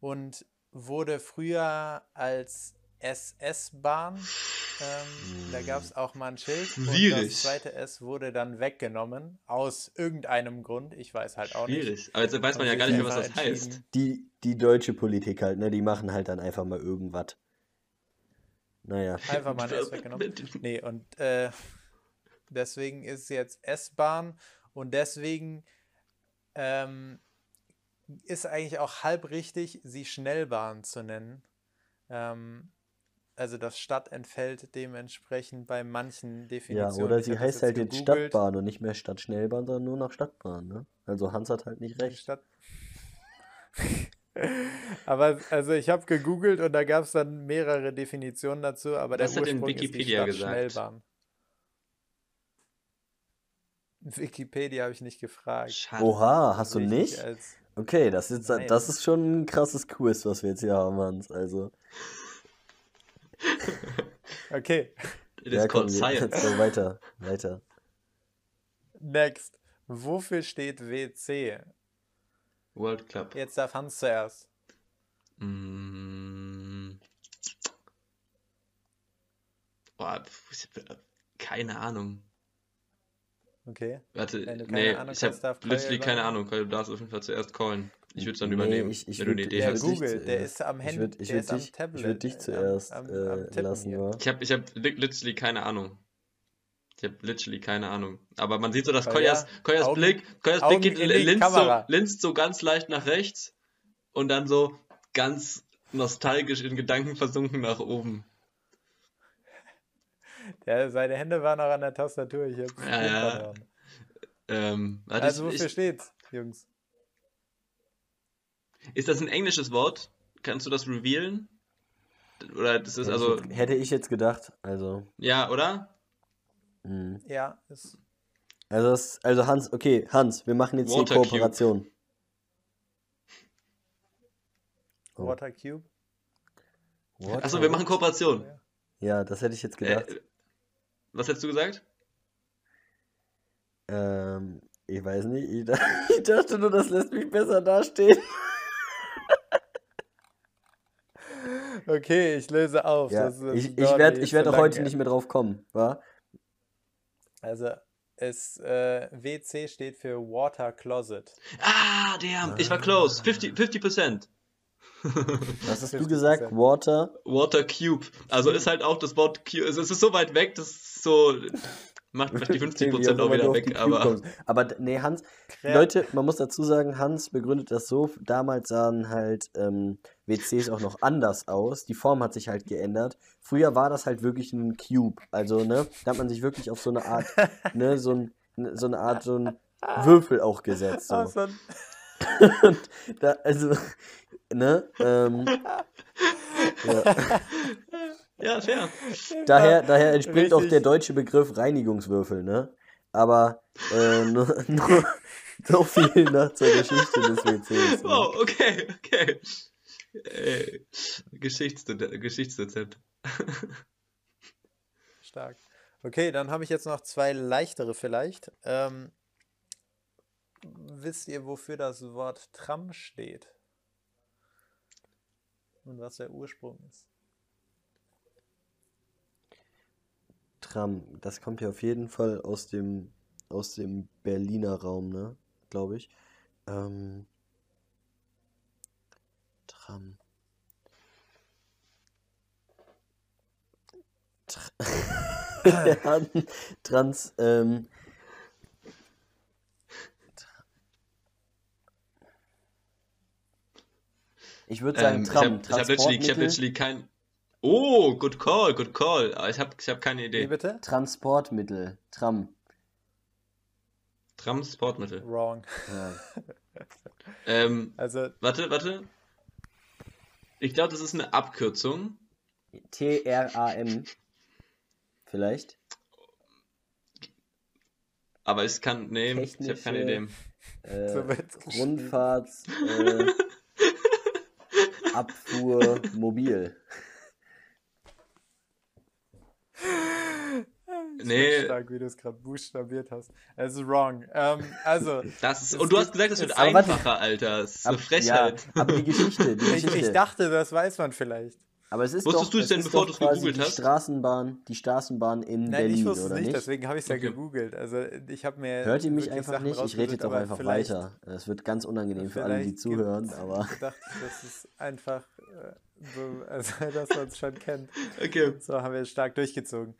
B: und wurde früher als SS-Bahn. Ähm, da gab es auch mal ein Schild. Und
C: Schwierig.
B: das zweite S wurde dann weggenommen aus irgendeinem Grund. Ich weiß halt auch nicht.
C: Schwierig. Aber jetzt weiß man ja gar nicht mehr, was das heißt.
A: Die, die deutsche Politik halt, ne, die machen halt dann einfach mal irgendwas. Naja.
B: Einfach mal ein S weggenommen. Nee, und äh, deswegen ist es jetzt S-Bahn und deswegen ähm, ist eigentlich auch halb richtig, sie Schnellbahn zu nennen. Ähm, also das Stadt entfällt dementsprechend bei manchen
A: Ja,
B: Definitionen.
A: oder
B: Ich
A: sie heißt halt jetzt
B: gegoogelt.
A: Stadtbahn und nicht mehr Stadtschnellbahn, sondern nur noch Stadtbahn, ne? Also Hans hat halt nicht recht.
B: Stadt. aber also ich habe gegoogelt und da gab es dann mehrere Definitionen dazu, aber der
C: Was denn
B: Ursprung ist die
C: gesagt?
B: Stadtschnellbahn. Wikipedia habe ich nicht gefragt.
C: Schade.
A: Oha, hast du nicht?
B: als-
A: Okay, das ist,
B: Nein.
A: das ist schon ein krasses Quiz, was wir jetzt hier haben, Hans. Also,
B: Okay,
C: It is
A: komm,
C: called
A: wir-
C: science.
A: So, weiter, weiter.
B: next. Wofür steht WC?
C: World Club.
B: Jetzt darf Hans zuerst.
C: Mm. Boah, keine Ahnung.
B: Okay.
C: Warte,
B: Wenn du keine
C: nee,
B: Ahnung
C: ich habe literally keine. Ahnung, du darfst auf jeden Fall zuerst callen. Ich würde es dann
A: Nee,
C: übernehmen,
A: ich- ich
C: wenn du eine
A: würd-
C: Idee
A: ich
B: Der
A: würd
C: hast.
B: Google, der
A: zuerst-
B: ist am
A: Ich
B: Handy,
A: würde ich
B: der
A: würd
B: ist am
A: dich,
B: Tablet.
A: ich würd dich
B: äh,
A: zuerst
B: am, am,
A: äh,
B: am Tippen
A: lassen,
B: hier.
A: wa?
C: Ich habe ich hab li- literally keine Ahnung. Ich habe literally keine Ahnung. Aber man sieht so, dass Koyas,
B: ja,
C: Koyas
B: Augen-
C: Blick, Koyas
B: Augen
C: Blick geht, linst, so, linst so ganz leicht nach rechts und dann so ganz nostalgisch in Gedanken versunken nach oben.
B: Der, seine Hände waren noch an der Tastatur. Ich hab's
C: Ja, ja. Ähm, warte,
B: Also wofür
C: ich,
B: steht's, Jungs?
C: ist das ein englisches Wort? Kannst du das revealen? Oder das ist
A: Hätte
C: also,
A: ich jetzt, hätte ich jetzt gedacht, also.
C: ja, oder?
A: mh.
B: Ja, ist
A: Also, das, also Hans, okay, Hans, wir machen jetzt hier
C: Water Cube.
A: Kooperation. Oh.
B: Water Cube.
A: Water-
C: Achso, wir machen Kooperation.
A: Ja, das hätte ich jetzt gedacht.
C: Äh, was hättest du gesagt?
A: Ähm, ich weiß nicht, ich, da- ich dachte nur, das lässt mich besser dastehen.
B: Okay, ich löse auf.
A: Ja,
B: Das, das
A: ich ich werde ich werd
B: zu
A: auch heute nicht mehr drauf kommen, wa?
B: Also, es, äh, WC steht für Water Closet.
C: Ah, damn, ich war close. 50, 50%.
A: Was hast du
B: 50%.
A: gesagt? Water?
C: Water Cube. Also ist halt auch das Wort Cube. Es ist so weit weg, dass es so. Macht, macht die 50%
A: Wie auch
C: wieder weg, aber.
A: Aber nee, Hans,
B: Krä-
A: Leute, man muss dazu sagen, Hans begründet das so, damals sahen halt ähm, WCs auch noch anders aus. Die Form hat sich halt geändert. Früher war das halt wirklich ein Cube. Also, ne, da hat man sich wirklich auf so eine Art, ne, so, ein, ne, so eine Art, so ein Würfel auch gesetzt. So. Und da, also, ne, ähm, ja.
C: Ja, fair.
A: daher, daher entspringt auch der
B: Richtig.
A: deutsche Begriff Reinigungswürfel, ne? Aber äh, nur, nur so viel noch zur Geschichte des WCs. Ne?
C: Wow, okay, okay. Geschichtsdozent. Geschichtsdozent.
B: Stark. Okay, dann habe ich jetzt noch zwei leichtere vielleicht. Ähm, wisst ihr, wofür das Wort Tram steht? Und was der Ursprung ist?
A: Tram, das kommt ja auf jeden Fall aus dem, aus dem Berliner Raum, ne? Glaube ich. Ähm, Tram. Tra Trans, ähm, ich würde sagen
C: Ähm, ich
A: Tram,
C: habe ich hab literally, ich hab literally kein. Oh, good call, good call. Aber ich habe ich hab keine
B: Wie
C: Idee.
B: bitte?
A: Transportmittel, Tram.
C: Transportmittel.
B: Wrong.
A: Ja.
C: Ähm,
B: Also,
C: warte, warte. Ich glaube, das ist eine Abkürzung.
A: T-R-A-M. Vielleicht?
C: Aber ich kann. Nee, ich habe keine
A: Technische-
C: Idee.
A: Äh. Rundfahrts, äh, Abfuhr, Mobil.
B: ich
C: Nee.
B: stark, wie du es gerade buchstabiert hast. Es ist wrong. Ähm, also,
C: Das ist, und du hast gesagt, es wird einfacher, Alter. Das ist eine Frechheit.
A: Ja, aber die Geschichte, die
B: ich,
A: Geschichte.
B: ich dachte, das weiß man vielleicht.
A: Aber es ist
C: Wusstest
A: doch,
C: du es denn,
A: ist
C: bevor du's
A: quasi
C: gegoogelt
A: die
C: hast?
A: Straßenbahn, die Straßenbahn in
B: Nein,
A: Berlin,
B: ich wusste es nicht,
A: nicht?
B: deswegen habe ich es ja
C: Okay.
B: gegoogelt. Also, ich habe mir.
A: Hört ihr mich einfach
B: Sachen
A: nicht? Ich rede jetzt auch einfach weiter. Das wird ganz unangenehm für alle, die zuhören, aber
B: dachte ich, dass es einfach äh, so, also dass man es schon kennt.
C: Okay.
B: So haben wir es stark durchgezogen.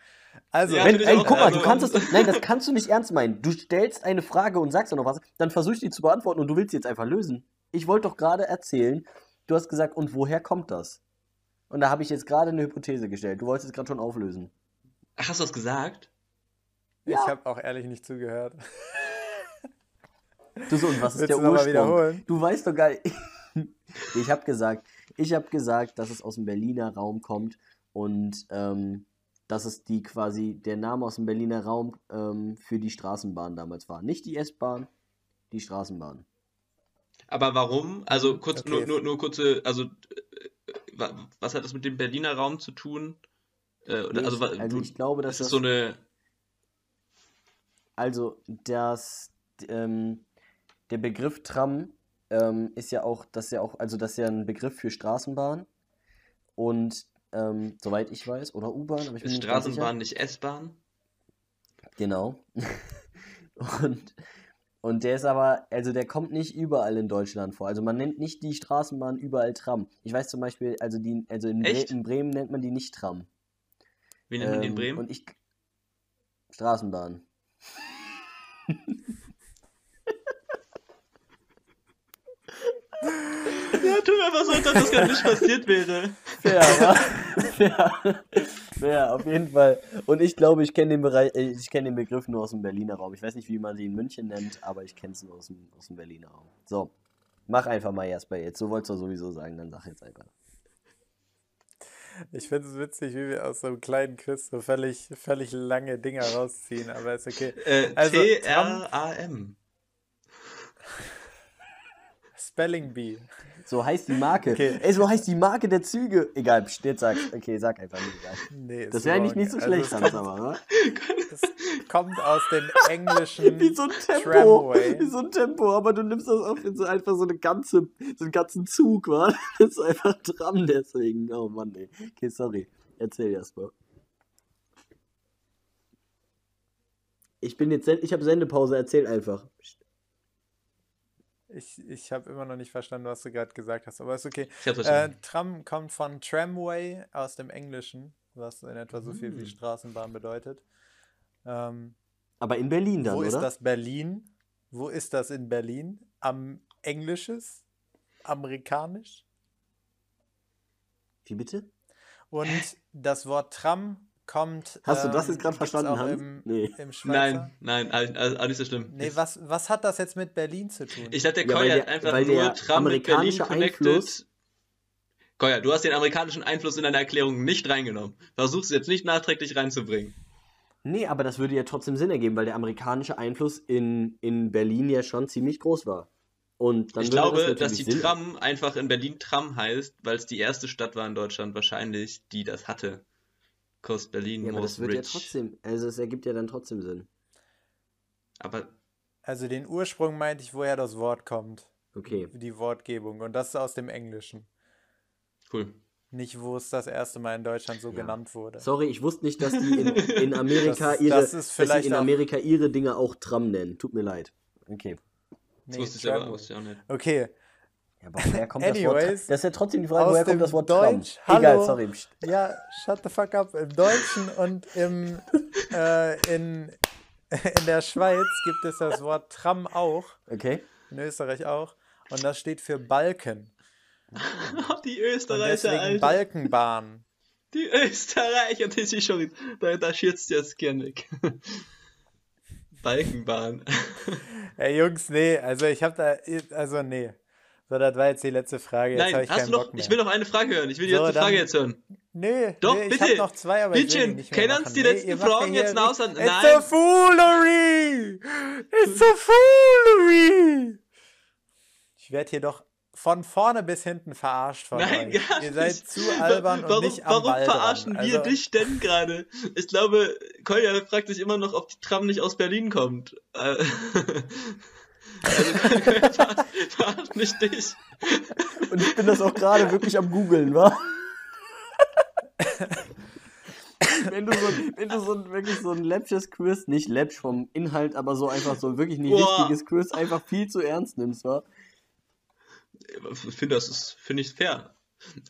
B: Also,
C: Ja,
A: Wenn, ey, guck mal, du kannst es, nein, das kannst du nicht ernst meinen. Du stellst eine Frage und sagst dann noch was, dann versuch ich die zu beantworten und du willst sie jetzt einfach lösen. Ich wollte doch gerade erzählen, du hast gesagt, und woher kommt das? Und da habe ich jetzt gerade eine Hypothese gestellt. Du wolltest es gerade schon auflösen.
C: Ach, hast du was gesagt?
B: ich habe auch ehrlich nicht zugehört.
A: Du so, und was ist
B: Willst
A: der
B: du
A: Ursprung?
B: wiederholen?
A: Du weißt doch gar nicht. ich habe gesagt, ich habe gesagt, dass es aus dem Berliner Raum kommt und ähm, dass es die quasi der Name aus dem Berliner Raum ähm, für die Straßenbahn damals war. Nicht die S-Bahn, die Straßenbahn.
C: Aber warum? Also kurz,
B: Okay.
C: nur, nur, nur kurze, also äh, was hat das mit dem Berliner Raum zu tun? Äh,
A: Nee,
C: also,
A: ich- also ich glaube, dass
C: das
A: das
C: so eine.
A: Also, das, ähm, der Begriff Tram ähm, ist ja auch, das ja auch, also das ist ja ein Begriff für Straßenbahn. Und ähm, soweit ich weiß, oder U-Bahn, aber ich bin
C: Ist. Straßenbahn nicht S-Bahn?
A: Genau. Und, und der ist aber, also der kommt nicht überall in Deutschland vor. Also man nennt nicht die Straßenbahn überall Tram. Ich weiß zum Beispiel, also die, also in, Bre in Bremen nennt man die nicht Tram.
C: Wie nennt man die in
A: Ähm,
C: Bremen?
A: Und ich. Straßenbahn.
C: Ja, tu mir einfach so, als ob das gerade nicht passiert wäre.
A: Ja, aber, ja, ja, auf jeden Fall. Und ich glaube, ich kenne den Bereich, äh, ich kenne den Begriff nur aus dem Berliner Raum. Ich weiß nicht, wie man sie in München nennt, aber ich kenne es nur aus dem, aus dem Berliner Raum. So, mach einfach mal Jasper jetzt. So wolltest du sowieso sagen, dann sag jetzt einfach.
B: Ich finde es witzig, wie wir aus so einem kleinen Quiz so völlig, völlig lange Dinger rausziehen, aber ist okay.
C: Äh,
B: Also,
C: T-R-A-M.
B: Spelling Bee.
A: So heißt die Marke.
B: Okay.
A: Ey, so heißt die Marke der Züge. Egal, jetzt sag. Okay, sag einfach nicht. Egal.
B: Nee,
A: Das wäre eigentlich nicht so
B: Also
A: schlecht,
B: es
A: Hans,
B: kommt,
A: aber, oder?
B: es kommt aus dem englischen
A: Wie so ein Tempo.
B: Tramway.
A: Wie so ein Tempo, aber du nimmst das auf in so einfach so eine ganze, so einen ganzen Zug, wa? Das ist einfach Tram deswegen. Oh Mann, ey. Okay, sorry. Erzähl Jasper. Ich bin jetzt, ich habe Sendepause, erzähl einfach. Psst.
B: Ich, ich habe immer noch nicht verstanden, was du gerade gesagt hast, aber ist okay. Äh. Tram kommt von Tramway aus dem Englischen, was in etwa so viel wie
A: Mm.
B: Straßenbahn bedeutet. Ähm,
A: Aber in Berlin dann,
B: wo ist
A: oder?
B: das Berlin? Wo ist das in Berlin? Am Englisches? Amerikanisch?
A: Wie bitte?
B: Und das Wort Tram kommt.
A: Hast du das
B: ähm,
A: jetzt gerade
B: gibt's
A: verstanden,
B: auch
A: Hans?
B: Im,
A: Nee.
B: im?
C: Nein, nein, also, also auch nicht so schlimm.
B: Nee, was, was hat das jetzt mit Berlin zu tun?
C: Ich dachte, der
A: Ja,
C: Koya
A: der-
C: hat einfach
A: weil
C: nur
A: der
C: Tram mit Berlin
A: amerikanische
C: connected.
A: Einfluss-
C: Koya, du hast den amerikanischen Einfluss in deine Erklärung nicht reingenommen. Versuch's jetzt nicht nachträglich reinzubringen.
A: Nee, aber das würde ja trotzdem Sinn ergeben, weil der amerikanische Einfluss in, in Berlin ja schon ziemlich groß war. Und dann
C: ich glaube,
A: das
C: dass die
A: Sinn
C: Tram einfach in Berlin Tram heißt, weil es die erste Stadt war in Deutschland wahrscheinlich, die das hatte. Cause Berlin
A: Ja, aber das wird ja
C: rich.
A: trotzdem, also es ergibt ja dann trotzdem Sinn.
C: Aber
B: Also den Ursprung meinte ich, woher das Wort kommt.
A: Okay.
B: Die Wortgebung. Und das ist aus dem Englischen.
C: cool.
B: Nicht, wo es das erste Mal in Deutschland so
A: Ja.
B: genannt wurde.
A: Sorry, ich wusste nicht, dass die in, in Amerika
B: Das-
A: ihre,
B: das ist
A: dass in Amerika ihre Dinge auch Tram nennen. Tut mir leid. Okay.
C: Das
B: Nee,
C: wusste ich aber
B: Tramway.
C: wusste ich auch nicht.
B: Okay,
A: Ja, aber woher kommt das Wort?
B: Anyways,
A: Das ist ja trotzdem die Frage,
B: aus
A: woher
B: dem
A: kommt das Wort
B: Deutsch-
A: Tram? Egal,
B: Hallo.
A: sorry.
B: Ja, shut the fuck up. Im Deutschen und im, äh, in, in der Schweiz gibt es das Wort Tram auch,
A: Okay.
B: in Österreich auch. Und das steht für Balken.
C: die
B: Und
C: Österreicher,
B: deswegen
C: Alter.
B: Balkenbahn.
C: Die Österreicher, die sich schon. Da, da schürzt jetzt gern weg. Balkenbahn.
B: Ey, Jungs, nee, also ich hab da, also nee. So, das war jetzt die letzte Frage. Jetzt
C: Nein,
B: ich
C: hast du noch. Ich will noch eine Frage hören. Ich will die
B: So,
C: letzte
B: dann-
C: Frage jetzt hören.
B: Nee,
C: Doch,
B: nee, ich
C: bitte.
B: hab noch zwei, aber ich
C: Bittchen,
B: nicht mehr
C: können uns die
B: Nee,
C: letzten
B: ja
C: Fragen jetzt
B: nicht-
C: aus-
B: It's
C: Nein.
B: a foolery! It's a foolery! Ich werde hier doch von vorne bis hinten verarscht von
C: Nein,
B: euch.
C: gar
B: Ihr seid
C: nicht.
B: zu albern
C: warum,
B: und nicht am
C: Warum
B: Ball
C: verarschen
B: dran.
C: wir
B: also,
C: dich denn gerade? Ich glaube, Kolja fragt sich immer noch, ob die Tram nicht aus Berlin kommt. Also, verarscht nicht dich.
A: Und ich bin das auch gerade wirklich am googeln, wa? wenn du so, wenn du so ein, wirklich so ein läppsches Quiz, nicht läppsch vom Inhalt, aber so einfach so wirklich ein
C: Boah.
A: wichtiges Quiz einfach viel zu ernst nimmst, wa?
C: Ich finde, das ist, finde ich fair.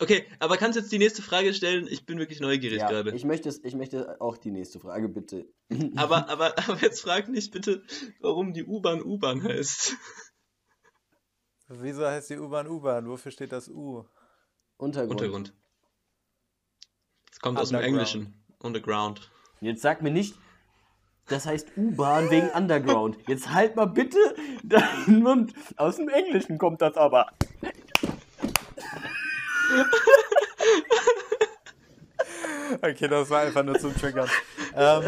C: Okay, aber kannst du jetzt die nächste Frage stellen? Ich bin wirklich neugierig
A: Ja,
C: gerade.
A: ich möchte, es- ich möchte auch die nächste Frage, bitte.
C: Aber, aber, aber jetzt frag nicht bitte, warum die U-Bahn U-Bahn heißt.
B: wieso heißt die U-Bahn U-Bahn? Wofür steht das U?
A: Untergrund.
C: Untergrund. Das kommt aus dem. Englischen. Underground.
A: Jetzt sag mir nicht, das heißt U-Bahn wegen Underground. Jetzt halt mal bitte deinen Mund. Aus dem Englischen kommt das aber.
B: Okay, das war einfach nur zum Triggern. Ähm,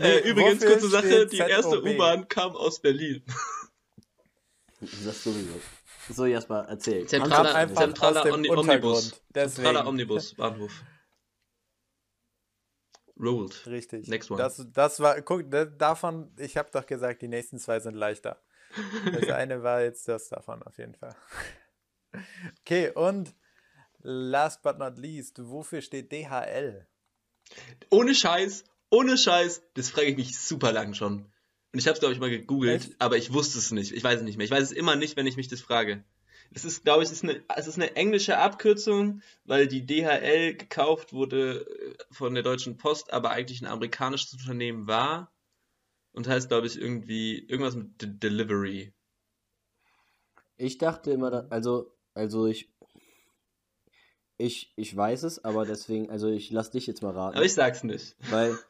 C: Äh, übrigens, kurze Sache, die erste? U-Bahn kam aus Berlin.
A: Das sowieso. So, Jasper, erzähl.
C: Zentraler, zentraler Omni. Omnibus.
B: Deswegen.
C: Zentraler Omnibus, Bahnhof. Rolled.
B: Richtig.
C: Next one.
B: Das, das war, guck, da- davon, ich habe doch gesagt, die nächsten zwei sind leichter. Das eine war jetzt das davon auf jeden Fall. Okay, und last but not least, wofür steht DHL?
C: Ohne Scheiß, ohne Scheiß, das frage ich mich super lang schon. Und ich habe es, glaube ich, mal gegoogelt,
B: Echt?
C: aber ich wusste es nicht. Ich weiß es nicht mehr. Ich weiß es immer nicht, wenn ich mich das frage. Es ist, glaube ich, es ist, eine, es ist eine englische Abkürzung, weil die DHL gekauft wurde äh, von der Deutschen Post, aber eigentlich ein amerikanisches Unternehmen war. Und heißt, glaube ich, irgendwie irgendwas mit De Delivery.
A: Ich dachte immer, also, also ich, ich, ich weiß es, aber deswegen, also ich lass dich jetzt mal raten.
C: Aber ich sag's nicht.
A: weil,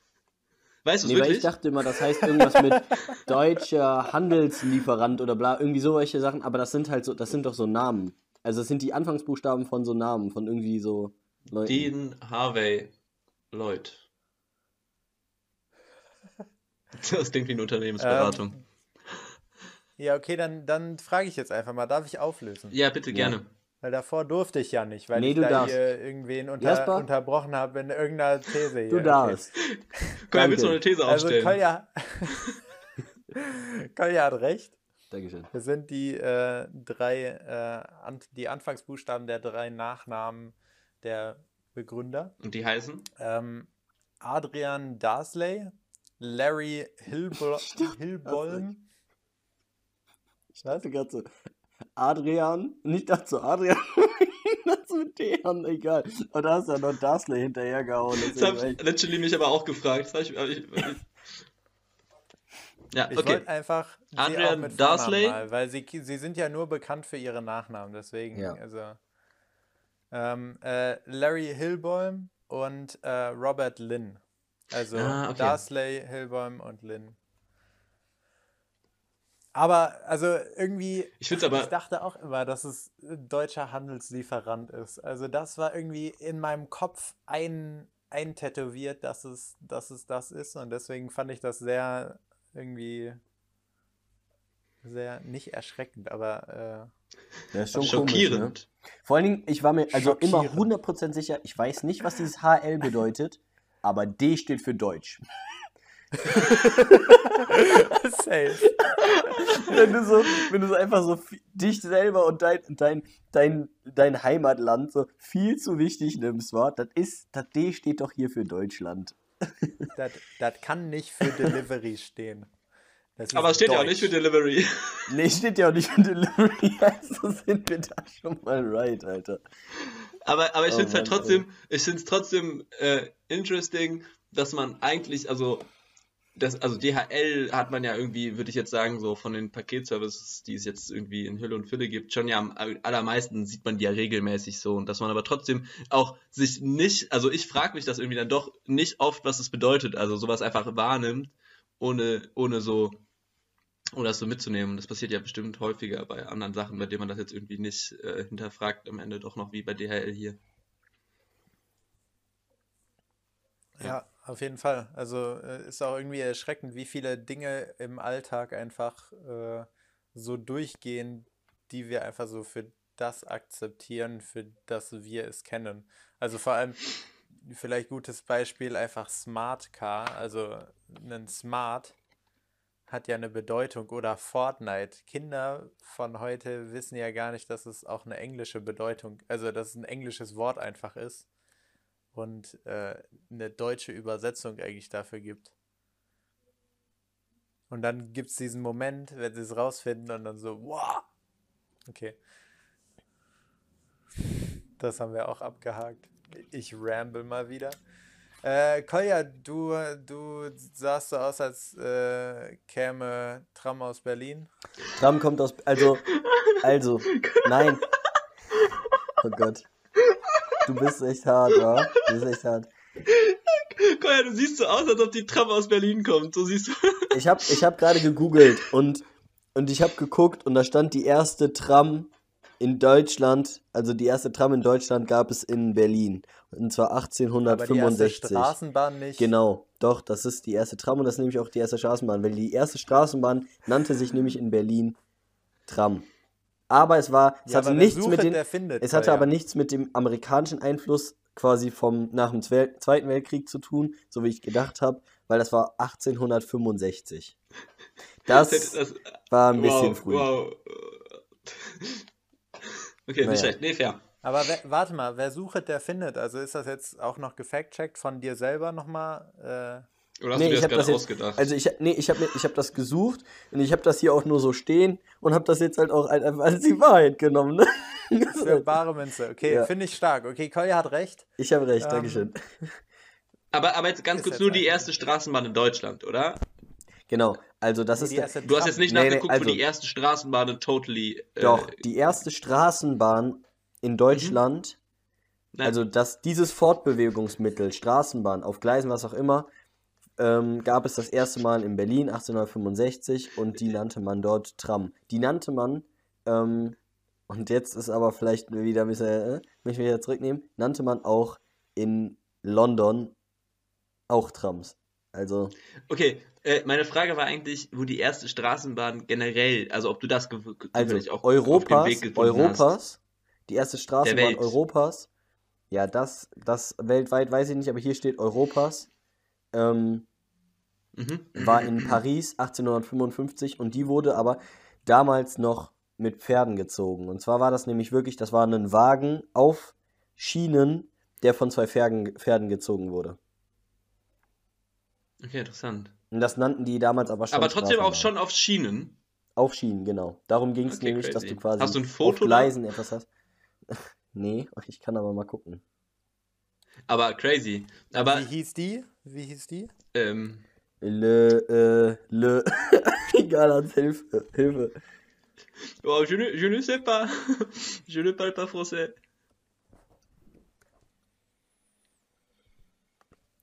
C: Weißt du
A: nee,
C: es
A: weil ich
C: wirklich?
A: dachte immer, das heißt irgendwas mit deutscher Handelslieferant oder bla, irgendwie solche Sachen, aber das sind halt so, das sind doch so Namen. Also das sind die Anfangsbuchstaben von so Namen, von irgendwie so Leuten.
C: Dean Harvey Lloyd. Das klingt wie eine Unternehmensberatung.
B: Ähm, ja, okay, dann, dann frage ich jetzt einfach mal, darf ich auflösen?
C: ja, bitte
A: Ja.
B: Weil davor durfte ich ja nicht, weil
A: Nee,
B: ich
A: du
B: da
A: darfst.
B: hier irgendwen unter,
A: Jasper?
B: unterbrochen habe in irgendeiner These hier.
A: Du darfst.
C: Komm, willst du eine. These
B: Also
C: aufstellen?
B: Kolja, Kolja hat recht.
A: Dankeschön.
B: Das sind die äh, drei, äh, an, die Anfangsbuchstaben der drei Nachnamen der Begründer.
C: Und die heißen?
B: Ähm, Adrian Darsley, Larry Hilbo Hilbolm.
A: Ich dachte gerade so, Adrian, nicht so, Adrian, mit Dejan, egal. Und da hast du ja noch Darsley hinterhergehauen.
C: Das hat
A: ich-
C: Literally mich aber auch gefragt. Ich, ich, ich, ja,
B: Ich
C: okay.
B: wollte einfach auch
C: Adrian
B: mit Vornamen
C: Darsley?
B: Mal, weil sie, sie sind ja nur bekannt für ihre Nachnamen, deswegen,
A: Ja.
B: also ähm, äh, Larry Hilbolm und äh, Robert Lynn. Also
C: Ah, okay.
B: Darsley, Hilbolm und Lynn. Aber, also irgendwie,
C: Ich find's aber-
B: ich dachte auch immer, dass es ein deutscher Handelslieferant ist. Also das war irgendwie in meinem Kopf ein, eintätowiert, dass es, dass es das ist. Und deswegen fand ich das sehr irgendwie sehr nicht erschreckend, aber
A: Das ist schon
C: Schockierend.
A: Komisch, ne? Vor allen Dingen, ich war mir also immer
B: Schockierend.
A: 100% sicher, ich weiß nicht, was dieses HL bedeutet, aber D steht für Deutsch.
B: safe.
A: wenn du so, wenn du so einfach so dich selber und dein, dein, dein, dein Heimatland so viel zu wichtig nimmst, wa? Das ist, das D steht doch hier für Deutschland.
B: Das, kann nicht für Delivery stehen. Das ist
C: Aber es steht ja auch
B: Deutsch.
C: nicht für Delivery.
A: Nee, steht ja auch nicht für Delivery, also sind wir da schon mal right, Alter.
C: Aber, aber ich
A: Oh
C: finde es halt
A: Mann,
C: trotzdem, ich finde es trotzdem äh, interesting, dass man eigentlich, also das, also DHL hat man ja irgendwie, würde ich jetzt sagen, so von den Paketservices, die es jetzt irgendwie in Hülle und Fülle gibt, schon ja am allermeisten sieht man die ja regelmäßig so und dass man aber trotzdem auch sich nicht, also ich frage mich das irgendwie dann doch nicht oft, was es bedeutet, also sowas einfach wahrnimmt, ohne, ohne so, ohne das so mitzunehmen. Das passiert ja bestimmt häufiger bei anderen Sachen, bei denen man das jetzt irgendwie nicht äh, hinterfragt, am Ende doch noch wie bei DHL hier.
B: Ja, auf jeden Fall. Also äh, ist auch irgendwie erschreckend, wie viele Dinge im Alltag einfach äh, so durchgehen, die wir einfach so für das akzeptieren, für das wir es kennen. Also vor allem, vielleicht gutes Beispiel, einfach Smart Car, also ein Smart hat ja eine Bedeutung oder Fortnite. Kinder von heute wissen ja gar nicht, dass es auch eine englische Bedeutung, also dass es ein englisches Wort einfach ist und äh, eine deutsche Übersetzung eigentlich dafür gibt. Und dann gibt es diesen Moment, wenn sie es rausfinden und dann so, wow! Okay. Das haben wir auch abgehakt. Ich ramble mal wieder. Äh, Kolja, du, du sahst so aus, als äh, käme Tram aus Berlin.
A: Tram kommt aus, also, also, nein. Oh Gott. Du bist echt hart, wa? Du bist echt hart.
C: Koya, du siehst so aus, als ob die Tram aus Berlin kommt. So siehst du.
A: Ich habe ich hab gerade gegoogelt und, und ich habe geguckt und da stand die erste Tram in Deutschland, also die erste Tram in Deutschland gab es in Berlin. Und zwar
B: Aber die erste
A: 1865.
B: Straßenbahn nicht.
A: Genau, doch, das ist die erste Tram und das ist nämlich auch die erste Straßenbahn, weil die erste Straßenbahn nannte sich nämlich in Berlin Tram. Aber es war, es
B: Ja,
A: hatte nichts mit den,
B: findet,
A: es hatte
B: Kolja.
A: aber nichts mit dem amerikanischen Einfluss quasi vom nach dem Zwe Zweiten Weltkrieg zu tun, so wie ich gedacht habe, weil das war 1865. Das
C: Das-
A: war ein bisschen
C: wow,
A: früh.
C: Wow. Okay,
A: Naja.
C: nicht schlecht. Nee, fair.
B: Aber wer, warte mal, wer sucht, der findet. Also ist das jetzt auch noch gefact-checkt von dir selber nochmal? Äh,
C: Oder hast
A: Nee,
C: du dir
A: ich
C: das gerade ausgedacht?
A: also ich, nee, ich habe ich hab das gesucht und ich habe das hier auch nur so stehen und habe das jetzt halt auch einfach als die Wahrheit genommen. Ne? Das ist
B: für
A: halt-
B: bare Münze. Okay,
A: Ja.
B: finde ich stark. Okay, Kolja hat recht.
A: ich habe recht,
B: Ähm,
A: Dankeschön.
C: aber, aber jetzt ganz
B: Ist
C: kurz
B: jetzt
C: nur die
B: einfach-
C: erste Straßenbahn in Deutschland, oder?
A: Genau, also das
B: Nee,
A: ist
B: die
A: der,
B: erste
C: Du hast jetzt nicht
A: Nee, nee,
C: nachgeguckt,
A: also-
C: wo die erste Straßenbahn in totally. Äh,
A: doch die erste Straßenbahn in Deutschland,
C: nein.
A: also dass dieses Fortbewegungsmittel, Straßenbahn auf Gleisen, was auch immer, ähm, gab es das erste Mal in Berlin 1865 und die nannte man dort Tram. Die nannte man, ähm, und jetzt ist aber vielleicht wieder ein bisschen, äh, möchte ich wieder zurücknehmen, nannte man auch in London auch Trams. Also,
C: Okay, äh, meine Frage war eigentlich, wo die erste Straßenbahn generell, also ob du das
A: also
C: auch auf dem
A: Europas,
C: Weg gefunden hast.
A: Europas, die erste Straßenbahn. Europas, ja, das, das weltweit weiß ich nicht, aber hier steht Europas, ähm,
C: Mhm.
A: war in Paris 1855 und die wurde aber damals noch mit Pferden gezogen. Und zwar war das nämlich wirklich, das war ein Wagen auf Schienen, der von zwei Pferden, Pferden gezogen wurde.
C: Okay, interessant.
A: Und das nannten die damals aber schon
C: Aber trotzdem auch schon auf Schienen.
A: Auf Schienen, genau. Darum ging es
C: Okay,
A: nämlich, dass
C: crazy.
A: du quasi
C: Hast du ein
A: auf
C: Foto da?
A: Gleisen etwas hast. nee, ich kann aber mal gucken.
C: Aber crazy. Aber,
B: Wie hieß die? Wie hieß die?
C: ähm,
A: Le, äh, le. Egal, als Hilfe. Hilfe.
C: oh, je, ne, je ne sais pas. je ne parle pas français.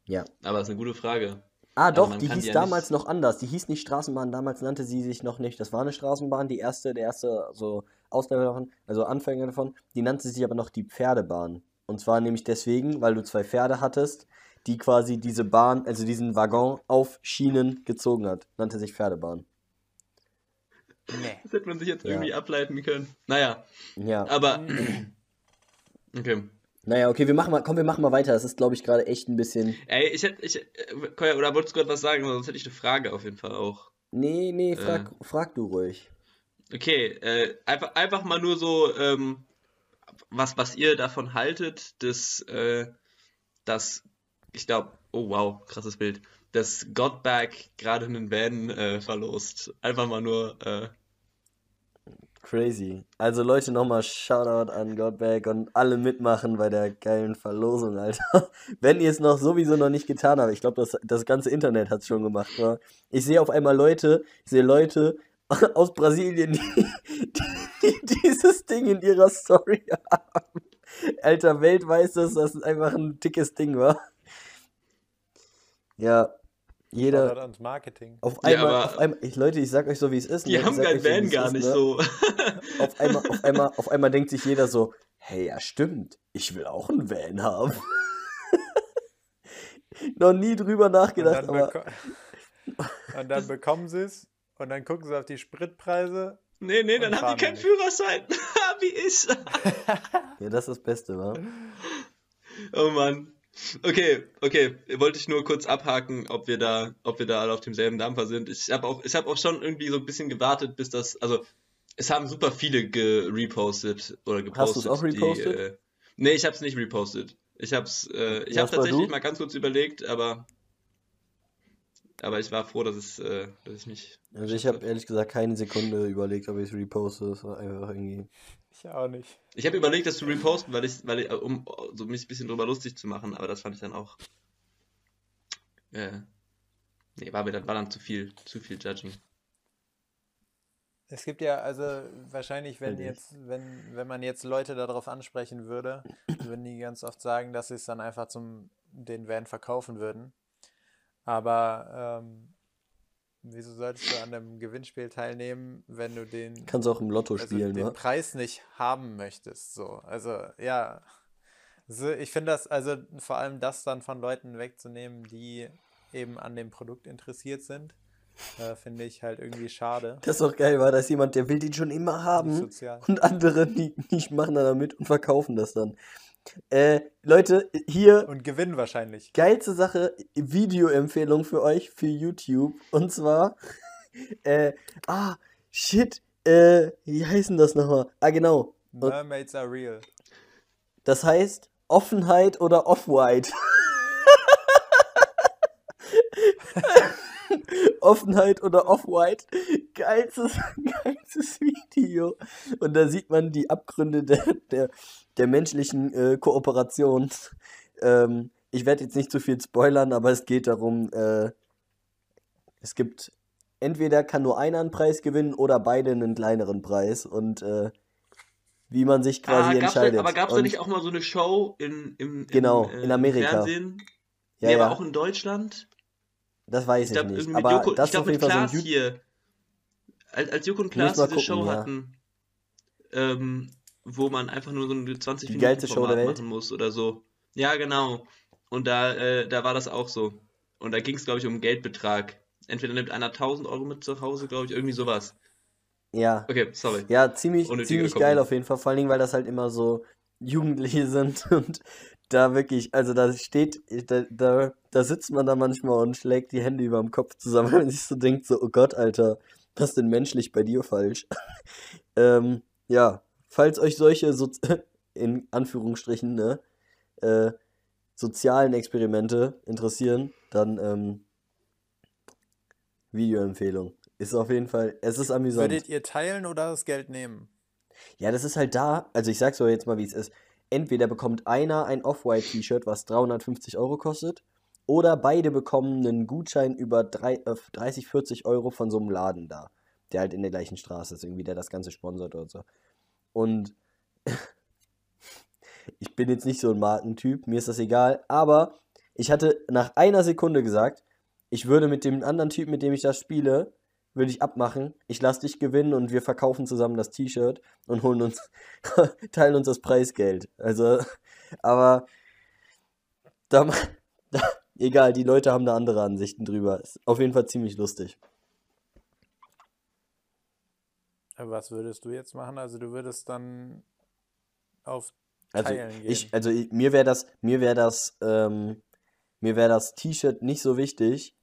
A: Ja.
C: Aber das ist eine gute Frage.
A: Ah,
C: Also
A: doch, die hieß
C: die ja
A: damals
C: nicht-
A: noch anders. Die hieß nicht Straßenbahn, damals nannte sie sich noch nicht. Das war eine Straßenbahn, die erste, der erste so Ausländer davon, also Anfänger davon. Die nannte sich aber noch die Pferdebahn. Und zwar nämlich deswegen, weil du zwei Pferde hattest, die quasi diese Bahn, also diesen Waggon auf Schienen gezogen hat. Nannte sich Pferdebahn.
B: Nee.
C: Das hätte man sich jetzt
A: Ja.
C: irgendwie ableiten können. Naja,
A: Ja.
C: aber. Okay.
A: Naja, okay, wir machen mal, komm, wir machen mal weiter. Das ist, glaube ich, gerade echt ein bisschen.
C: Ey, ich hätte. Ich, äh, oder wolltest du gerade was sagen? Sonst hätte ich eine Frage auf jeden Fall auch.
A: Nee, nee,
C: Äh.
A: frag, frag du ruhig.
C: Okay, äh, einfach, einfach mal nur so, ähm, was, was ihr davon haltet, dass, äh, dass ich glaube, oh wow, krasses Bild, dass Godback gerade einen Van äh, verlost. Einfach mal nur, äh,
A: Crazy. Also Leute, nochmal Shoutout an Godback und alle mitmachen bei der geilen Verlosung, Alter. Wenn ihr es noch sowieso noch nicht getan habt, ich glaube, das, das ganze Internet hat es schon gemacht. Wa? Ich sehe auf einmal Leute, ich sehe Leute aus Brasilien, die, die, die dieses Ding in ihrer Story haben. Alter, Welt weiß das, einfach ein dickes Ding, wa? Ja, jeder.
B: Ans Marketing.
A: Auf
C: Ja,
A: einmal,
C: aber-
A: auf einmal, ich, Leute, ich sag euch so, wie es ist.
C: die
A: ne? Ich
C: haben kein
A: so,
C: Van
A: es
C: gar
A: ist,
C: nicht
A: ne?
C: so.
A: auf einmal, auf einmal, auf einmal denkt sich jeder so, hey, ja stimmt, ich will auch einen Van haben. Noch nie drüber
B: Und
A: nachgedacht,
B: dann,
A: aber
B: und dann bekommen sie es und dann gucken sie auf die Spritpreise.
C: Nee, nee, dann
B: Und
C: haben die keinen
B: nicht.
C: Führerschein. Wie ich.
A: ja, das ist das Beste, wa?
C: Oh Mann. Okay, okay. Wollte ich nur kurz abhaken, ob wir da, ob wir da alle auf demselben Dampfer sind. Ich habe auch, ich habe auch schon irgendwie so ein bisschen gewartet, bis das, also es haben super viele gerepostet oder gepostet.
A: Hast du's auch
C: die,
A: repostet?
C: äh, nee, ich habe es nicht repostet. Ich habe es, äh, ich habe tatsächlich
A: du?
C: mal ganz kurz überlegt, aber, aber ich war froh, dass es, äh, dass ich mich.
A: Also ich habe ehrlich gesagt keine Sekunde überlegt, ob ich es reposte. Das war einfach irgendwie.
B: Ich auch nicht.
C: Ich habe überlegt, das zu reposten, weil ich, weil ich, um so mich ein bisschen drüber lustig zu machen, aber das fand ich dann auch. Äh, nee, war mir dann, war dann zu viel, zu viel Judging.
B: Es gibt ja, also wahrscheinlich, wenn jetzt, wenn, wenn man jetzt Leute darauf ansprechen würde, würden die ganz oft sagen, dass sie es dann einfach zum den Van verkaufen würden. Aber ähm, wieso solltest du an einem Gewinnspiel teilnehmen, wenn du den,
A: Kannst auch im Lotto
B: also
A: spielen,
B: den
A: ne?
B: Preis nicht haben möchtest? So, also ja, so, ich finde das, also vor allem das dann von Leuten wegzunehmen, die eben an dem Produkt interessiert sind, äh, finde ich halt irgendwie schade.
A: Das ist doch geil, war das jemand, der will den schon immer
B: Nicht
A: haben und andere, die nicht machen dann damit und verkaufen das dann. Äh, Leute, hier
B: Und gewinnen wahrscheinlich.
A: geilste Sache, Videoempfehlung für euch für YouTube. Und zwar, äh, ah, shit, äh, wie heißen das nochmal? Ah, genau.
B: Mermaids are real.
A: das heißt Offenheit oder Off-White. Offenheit oder Off-White. Geilstes, geilstes Video. Und da sieht man die Abgründe der, der, der menschlichen äh, Kooperation. Ähm, ich werde jetzt nicht zu viel spoilern, aber es geht darum, äh, es gibt entweder kann nur einer einen Preis gewinnen oder beide einen kleineren Preis. Und äh, wie man sich quasi
C: Ah, gab's da,
A: entscheidet.
C: aber gab es da nicht auch mal so eine Show in, im, im,
A: Genau,
C: äh,
A: in Amerika.
C: Fernsehen?
A: Ja,
C: nee,
A: ja.
C: aber auch in Deutschland?
A: Das weiß
C: Ich
A: ich,
C: glaube,
A: nicht. Aber
C: Joko,
A: das
C: ich
A: auf
C: glaube
A: jeden
C: mit
A: Fall so
C: Klaas
A: ein
C: hier. Als, als Joko und Klaas diese
A: gucken,
C: Show
A: ja.
C: hatten, ähm, wo man einfach nur so ein 20
A: Die
C: Minuten
A: geilste Show der
C: Format
A: Welt?
C: machen muss oder so. Ja, genau. Und da, äh, da war das auch so. Und da ging es, glaube ich, um Geldbetrag. Entweder nimmt einer 1000 Euro mit zu Hause, glaube ich, irgendwie sowas.
A: Ja.
C: Okay, sorry.
A: Ja, ziemlich, ziemlich geil auf jeden Fall. Vor allen Dingen, weil das halt immer so Jugendliche sind und da wirklich, also da steht, da, da, da sitzt man da manchmal und schlägt die Hände über dem Kopf zusammen, wenn man sich so denkt, so, oh Gott, Alter, was ist denn menschlich bei dir falsch? ähm, ja, falls euch solche, so, in Anführungsstrichen, ne, äh, sozialen Experimente interessieren, dann, ähm, Videoempfehlung. Ist auf jeden Fall, es ist amüsant.
B: Würdet ihr teilen oder das Geld nehmen?
A: Ja, das ist halt da, also ich sag's euch jetzt mal, wie es ist. Entweder bekommt einer ein Off-White-T-Shirt, was 350 Euro kostet, oder beide bekommen einen Gutschein über drei, äh, 30, 40 Euro von so einem Laden da, der halt in der gleichen Straße ist, irgendwie, der das Ganze sponsert oder so. Und ich bin jetzt nicht so ein Markentyp, mir ist das egal, aber ich hatte nach einer Sekunde gesagt, ich würde mit dem anderen Typ, mit dem ich das spiele, würde ich abmachen, ich lasse dich gewinnen und wir verkaufen zusammen das T-Shirt und holen uns, teilen uns das Preisgeld. Also, aber da, da, egal, die Leute haben da andere Ansichten drüber. Ist auf jeden Fall ziemlich lustig.
B: Was würdest du jetzt machen? Also du würdest dann auf
A: Also
B: Teilen gehen.
A: ich, also ich, mir wäre das, mir wäre das, ähm, mir wäre das T-Shirt nicht so wichtig,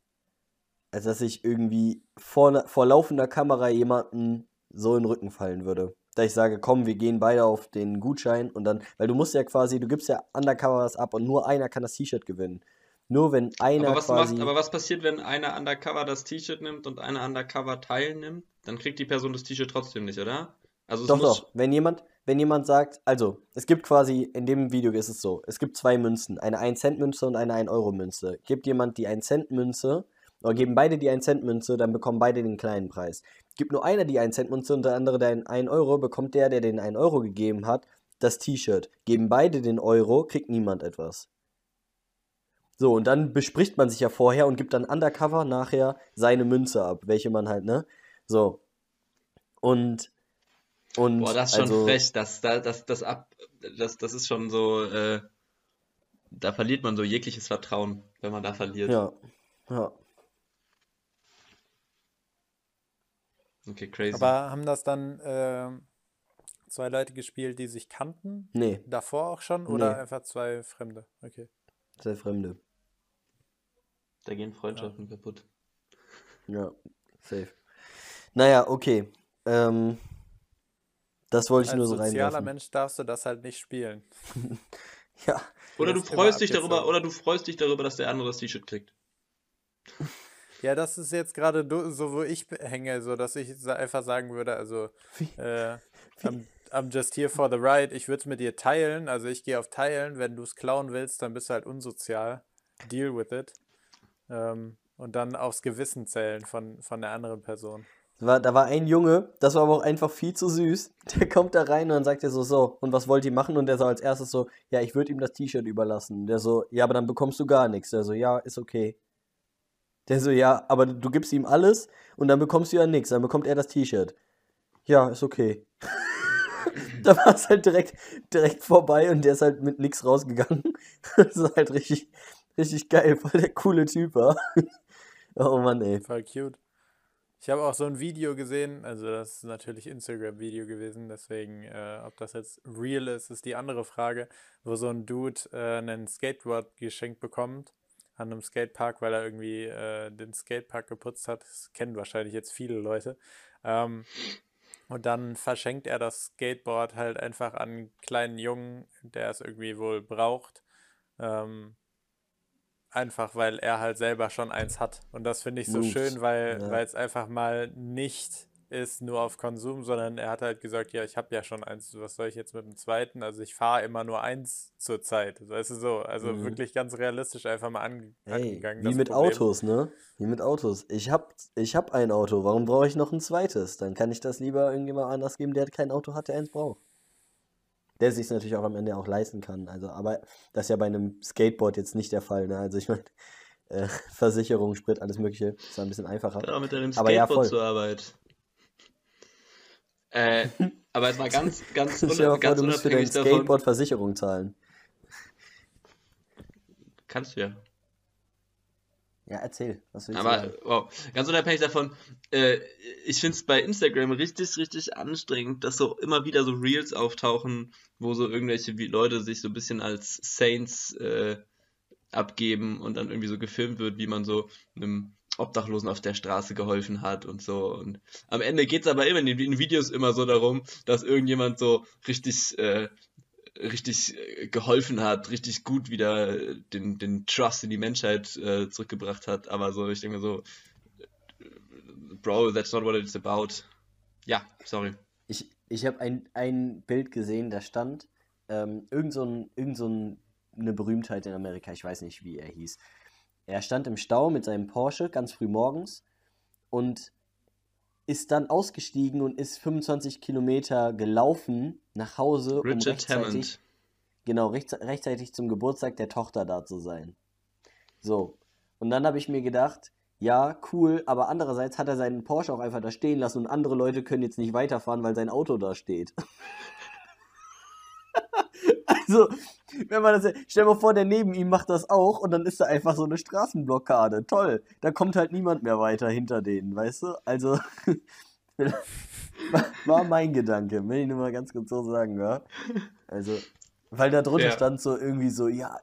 A: als dass ich irgendwie vor, vor laufender Kamera jemanden so in den Rücken fallen würde. Da ich sage, komm, wir gehen beide auf den Gutschein und dann, weil du musst ja quasi, du gibst ja undercover was ab und nur einer kann das T-Shirt gewinnen. Nur wenn einer
C: Aber was,
A: quasi.
C: macht, aber was passiert, wenn einer undercover das T-Shirt nimmt und einer undercover teilnimmt? Dann kriegt die Person das T-Shirt trotzdem nicht, oder? Also
A: Doch, doch. Wenn jemand, wenn jemand sagt, also, es gibt quasi, in dem Video ist es so, es gibt zwei Münzen, eine 1-Cent-Münze und eine 1-Euro-Münze. Gibt jemand die 1-Cent-Münze, oder geben beide die 1-Cent-Münze, dann bekommen beide den kleinen Preis. Gibt nur einer die 1-Cent-Münze und der andere den 1 Euro, bekommt der, der den 1 Euro gegeben hat, das T-Shirt. Geben beide den Euro, kriegt niemand etwas. So, und dann bespricht man sich ja vorher und gibt dann undercover nachher seine Münze ab, welche man halt, ne? So. Und, und,
C: boah, das ist schon
A: also,
C: frech. Das, das, das, das, ab, das, das ist schon so, äh, da verliert man so jegliches Vertrauen, wenn man da verliert.
A: Ja, ja.
C: Okay, crazy.
B: Aber haben das dann ähm, zwei Leute gespielt, die sich kannten?
A: Nee,
B: Davor auch schon? Oder
A: Nee.
B: einfach zwei Fremde? Okay.
A: sehr Fremde.
C: da gehen Freundschaften kaputt.
A: Ja, safe. Naja, okay. Ähm, das wollte ich
B: Als
A: nur so
B: sozialer
A: reinwerfen.
B: Mensch darfst du das halt nicht spielen.
A: Ja,
C: Oder du freust dich darüber, oder du freust dich darüber, dass der andere das T-Shirt kriegt.
B: Ja, das ist jetzt gerade so, wo ich hänge, so dass ich einfach sagen würde, also äh, I'm, I'm just here for the ride. Ich würde es mit dir teilen, also ich gehe auf Teilen. Wenn du es klauen willst, dann bist du halt unsozial. Deal with it. Ähm, und dann aufs Gewissen zählen von, von der anderen Person.
A: da war, da war ein Junge, das war aber auch einfach viel zu süß. Der kommt da rein und dann sagt er so, so, und was wollt ihr machen? Und der so als erstes so, ja, ich würde ihm das T-Shirt überlassen. Der so, ja, aber dann bekommst du gar nichts. Der so, ja, ist okay. Der so, ja, aber du gibst ihm alles und dann bekommst du ja nichts. Dann bekommt er das T-Shirt. Ja, ist okay. da war es halt direkt, direkt vorbei und der ist halt mit nichts rausgegangen. das ist halt richtig, richtig geil, weil der coole Typ war. oh Mann, ey.
B: Voll cute. Ich habe auch so ein Video gesehen, also das ist natürlich Instagram-Video gewesen, deswegen, äh, ob das jetzt real ist, ist die andere Frage, wo so ein Dude äh, einen Skateboard geschenkt bekommt an einem Skatepark, weil er irgendwie äh, den Skatepark geputzt hat. Das kennen wahrscheinlich jetzt viele Leute. Ähm, und dann verschenkt er das Skateboard halt einfach an einen kleinen Jungen, der es irgendwie wohl braucht. Ähm, einfach weil er halt selber schon eins hat. Und das finde ich so
A: Moves,
B: schön, weil
A: ja.
B: weil es einfach mal nicht ist nur auf Konsum, sondern er hat halt gesagt, ja, ich habe ja schon eins, was soll ich jetzt mit dem zweiten? Also ich fahre immer nur eins zur Zeit. Weißt du so, also
A: Mhm.
B: wirklich ganz realistisch einfach mal ange
A: Ey,
B: angegangen.
A: wie mit
B: Problem.
A: Autos, ne? Wie mit Autos. Ich hab, ich hab ein Auto, warum brauche ich noch ein zweites? Dann kann ich das lieber irgendjemand anders geben, der kein Auto hat, der eins braucht. Der sich natürlich auch am Ende auch leisten kann. Also, aber das ist ja bei einem Skateboard jetzt nicht der Fall, ne? Also ich meine, äh, Versicherung, Sprit, alles Mögliche, ist ein bisschen einfacher.
C: Genau, mit deinem
A: Aber ja,
C: Skateboard
A: voll.
C: zur Arbeit. Äh, aber jetzt mal ganz, ganz,
A: dir mal
C: unab
A: vor,
C: ganz
A: du musst für dein. Skateboard Versicherung zahlen.
C: Kannst du ja.
A: Ja, erzähl, was willst du
C: Aber
A: sagen?
C: wow, ganz unabhängig davon, äh, ich finde es bei Instagram richtig, richtig anstrengend, dass so immer wieder so Reels auftauchen, wo so irgendwelche Leute sich so ein bisschen als Saints äh, abgeben und dann irgendwie so gefilmt wird, wie man so einem Obdachlosen auf der Straße geholfen hat und so. Und am Ende geht's aber immer in den Videos immer so darum, dass irgendjemand so richtig äh, richtig äh, geholfen hat, richtig gut wieder äh, den, den Trust in die Menschheit äh, zurückgebracht hat. Aber so, ich denke so, äh, Bro, that's not what it's about. Ja, sorry.
A: Ich, ich habe ein, ein Bild gesehen, da stand ähm, irgend so, ein, irgend so ein, eine Berühmtheit in Amerika, ich weiß nicht, wie er hieß. Er stand im Stau mit seinem Porsche ganz früh morgens und ist dann ausgestiegen und ist 25 Kilometer gelaufen nach Hause, um
C: Richard
A: rechtzeitig,
C: Hammond.
A: genau, rechts, rechtzeitig zum Geburtstag der Tochter da zu sein. So. Und dann habe ich mir gedacht, ja, cool, aber andererseits hat er seinen Porsche auch einfach da stehen lassen und andere Leute können jetzt nicht weiterfahren, weil sein Auto da steht. also, wenn man das, stell dir mal vor, der neben ihm macht das auch und dann ist da einfach so eine Straßenblockade. Toll. Da kommt halt niemand mehr weiter hinter denen, weißt du? Also, war mein Gedanke, will ich nur mal ganz kurz so sagen, ja. Also, weil da drunter
C: Ja.
A: stand so irgendwie so, ja,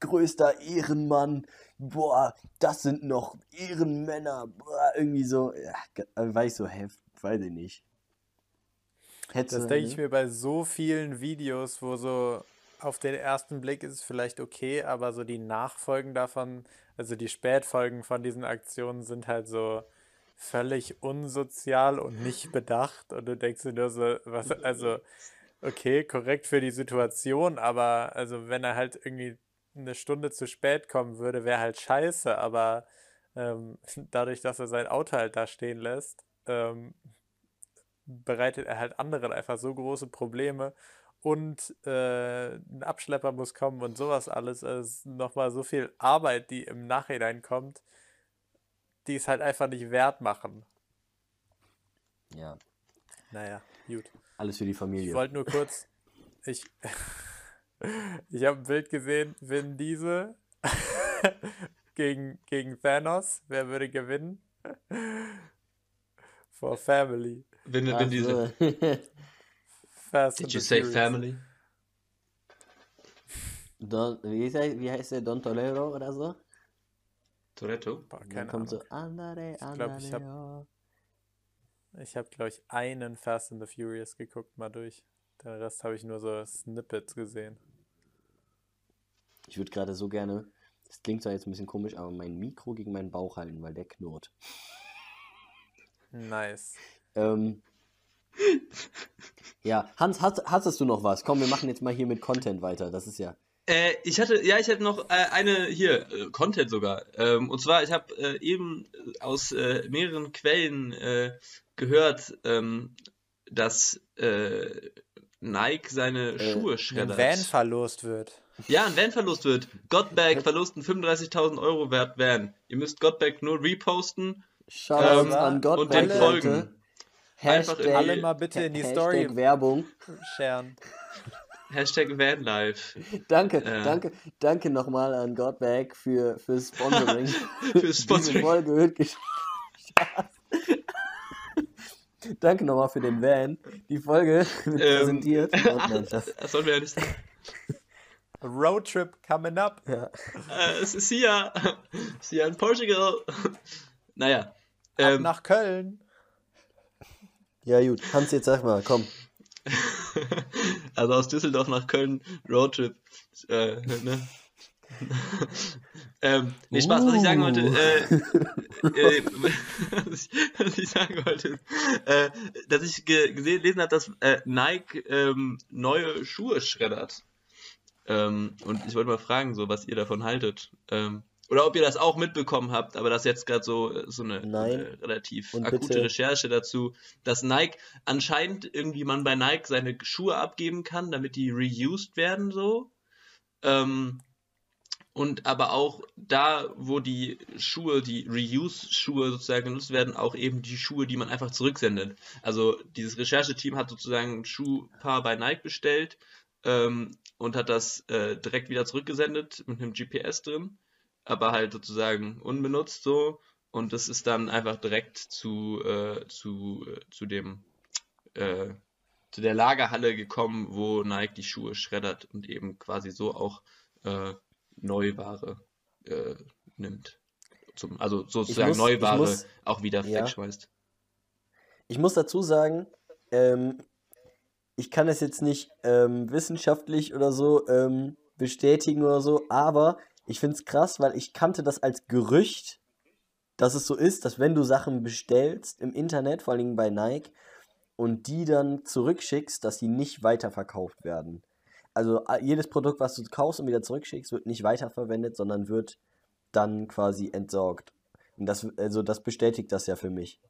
A: größter Ehrenmann, boah, das sind noch Ehrenmänner, boah, irgendwie so, ja, äh, war ich so, hä, weiß ich nicht. Hättest
B: Das denke ich
A: ne?
B: mir bei so vielen Videos, wo so auf den ersten Blick ist es vielleicht okay, aber so die Nachfolgen davon, also die Spätfolgen von diesen Aktionen sind halt so völlig unsozial und nicht bedacht. Und du denkst dir nur so, was, also okay, korrekt für die Situation, aber also wenn er halt irgendwie eine Stunde zu spät kommen würde, wäre halt scheiße, aber ähm, dadurch, dass er sein Auto halt da stehen lässt, ähm, bereitet er halt anderen einfach so große Probleme und äh, ein Abschlepper muss kommen und sowas alles. Es ist nochmal so viel Arbeit, die im Nachhinein kommt, die es halt einfach nicht wert machen.
A: Ja,
B: Naja, gut.
A: alles für die
B: Ich
A: Familie.
B: wollte nur kurz. Ich, ich habe ein Bild gesehen, Vin Diesel gegen, gegen Thanos. Wer würde gewinnen? For Family.
C: Wenn,
A: Ach
C: wenn diese.
A: so.
B: Fast
C: Did you say
B: Furious.
C: family?
A: Don, wie, heißt der, wie heißt der Don Tolero oder so?
C: Toretto?
B: Boah,
A: Und dann
B: keine
A: kommt
B: Ahnung.
A: so Andare,
B: Ich glaub, ich hab-
A: Andare.
B: Ich habe, glaube ich, einen Fast and the Furious geguckt, mal durch. Den Rest habe ich nur so Snippets gesehen.
A: Ich würde gerade so gerne, das klingt zwar jetzt ein bisschen komisch, aber mein Mikro gegen meinen Bauch halten, weil der knurrt.
B: Nice.
A: Ähm, ja, Hans, hast, hattest du noch was? Komm, wir machen jetzt mal hier mit Content weiter. Das ist ja.
C: Äh, ich hatte, ja, ich hatte noch äh, eine hier, äh, Content sogar. Ähm, und zwar, ich habe äh, eben äh, aus äh, mehreren Quellen äh, gehört, ähm, dass äh, Nike seine
A: Äh,
C: Schuhe
B: Ein
C: schreddert.
B: Van verlost wird.
C: Ja, ein Van-Verlust wird. Godback verlusten 35.000 Euro wert Van. Ihr müsst Godback nur reposten.
A: Shoutouts
C: Ähm,
A: an Gott
C: und den
A: Leute.
C: Einfach
A: Hashtag,
B: Alle mal bitte in die
A: Hashtag
B: Story
A: Werbung.
B: sharen.
C: Hashtag Vanlife.
A: Danke,
C: Ja.
A: danke, danke nochmal an Godback für, für Sponsoring.
C: Für Sponsoring.
A: Folge wird Danke nochmal für den Van. Die Folge wird
C: Ähm,
A: präsentiert. Nein, das,
C: wir ja nicht sagen.
B: Roadtrip coming up.
A: ja.
C: Äh, es ist hier. Es ist hier in Portugal. Naja.
B: Ab
C: Ähm,
B: nach Köln.
A: Ja, gut. Hans, jetzt sag mal, komm.
C: also aus Düsseldorf nach Köln, Roadtrip. Äh, ne? ähm, nee, Spaß, was ich sagen wollte, äh, äh, was, ich, was ich sagen wollte, äh, dass ich ge gesehen, gelesen habe, dass äh, Nike ähm, neue Schuhe schreddert. Ähm, und ich wollte mal fragen, so, was ihr davon haltet. Ähm, oder ob ihr das auch mitbekommen habt, aber das jetzt gerade so, so eine, eine relativ
A: Und
C: akute
A: bitte-
C: Recherche dazu, dass Nike anscheinend irgendwie man bei Nike seine Schuhe abgeben kann, damit die reused werden so. Ähm, und aber auch da, wo die Schuhe, die Reuse-Schuhe sozusagen genutzt werden, auch eben die Schuhe, die man einfach zurücksendet. Also dieses Rechercheteam hat sozusagen ein Schuhpaar bei Nike bestellt ähm, und hat das äh, direkt wieder zurückgesendet mit einem GPS drin, aber halt sozusagen unbenutzt so. Und das ist dann einfach direkt zu, äh, zu, äh, zu dem äh, zu der Lagerhalle gekommen, wo Nike die Schuhe schreddert und eben quasi so auch äh, Neuware äh, nimmt. Zum, also sozusagen
A: muss-
C: Neuware
A: muss-
C: auch wieder
A: ja.
C: wegschmeißt.
A: Ich muss dazu sagen, ähm, ich kann es jetzt nicht ähm, wissenschaftlich oder so ähm, bestätigen oder so, aber ich finde es krass, weil ich kannte das als Gerücht, dass es so ist, dass wenn du Sachen bestellst im Internet, vor allem bei Nike, und die dann zurückschickst, dass die nicht weiterverkauft werden. Also jedes Produkt, was du kaufst und wieder zurückschickst, wird nicht weiterverwendet, sondern wird dann quasi entsorgt. Und das, also das bestätigt das ja für mich.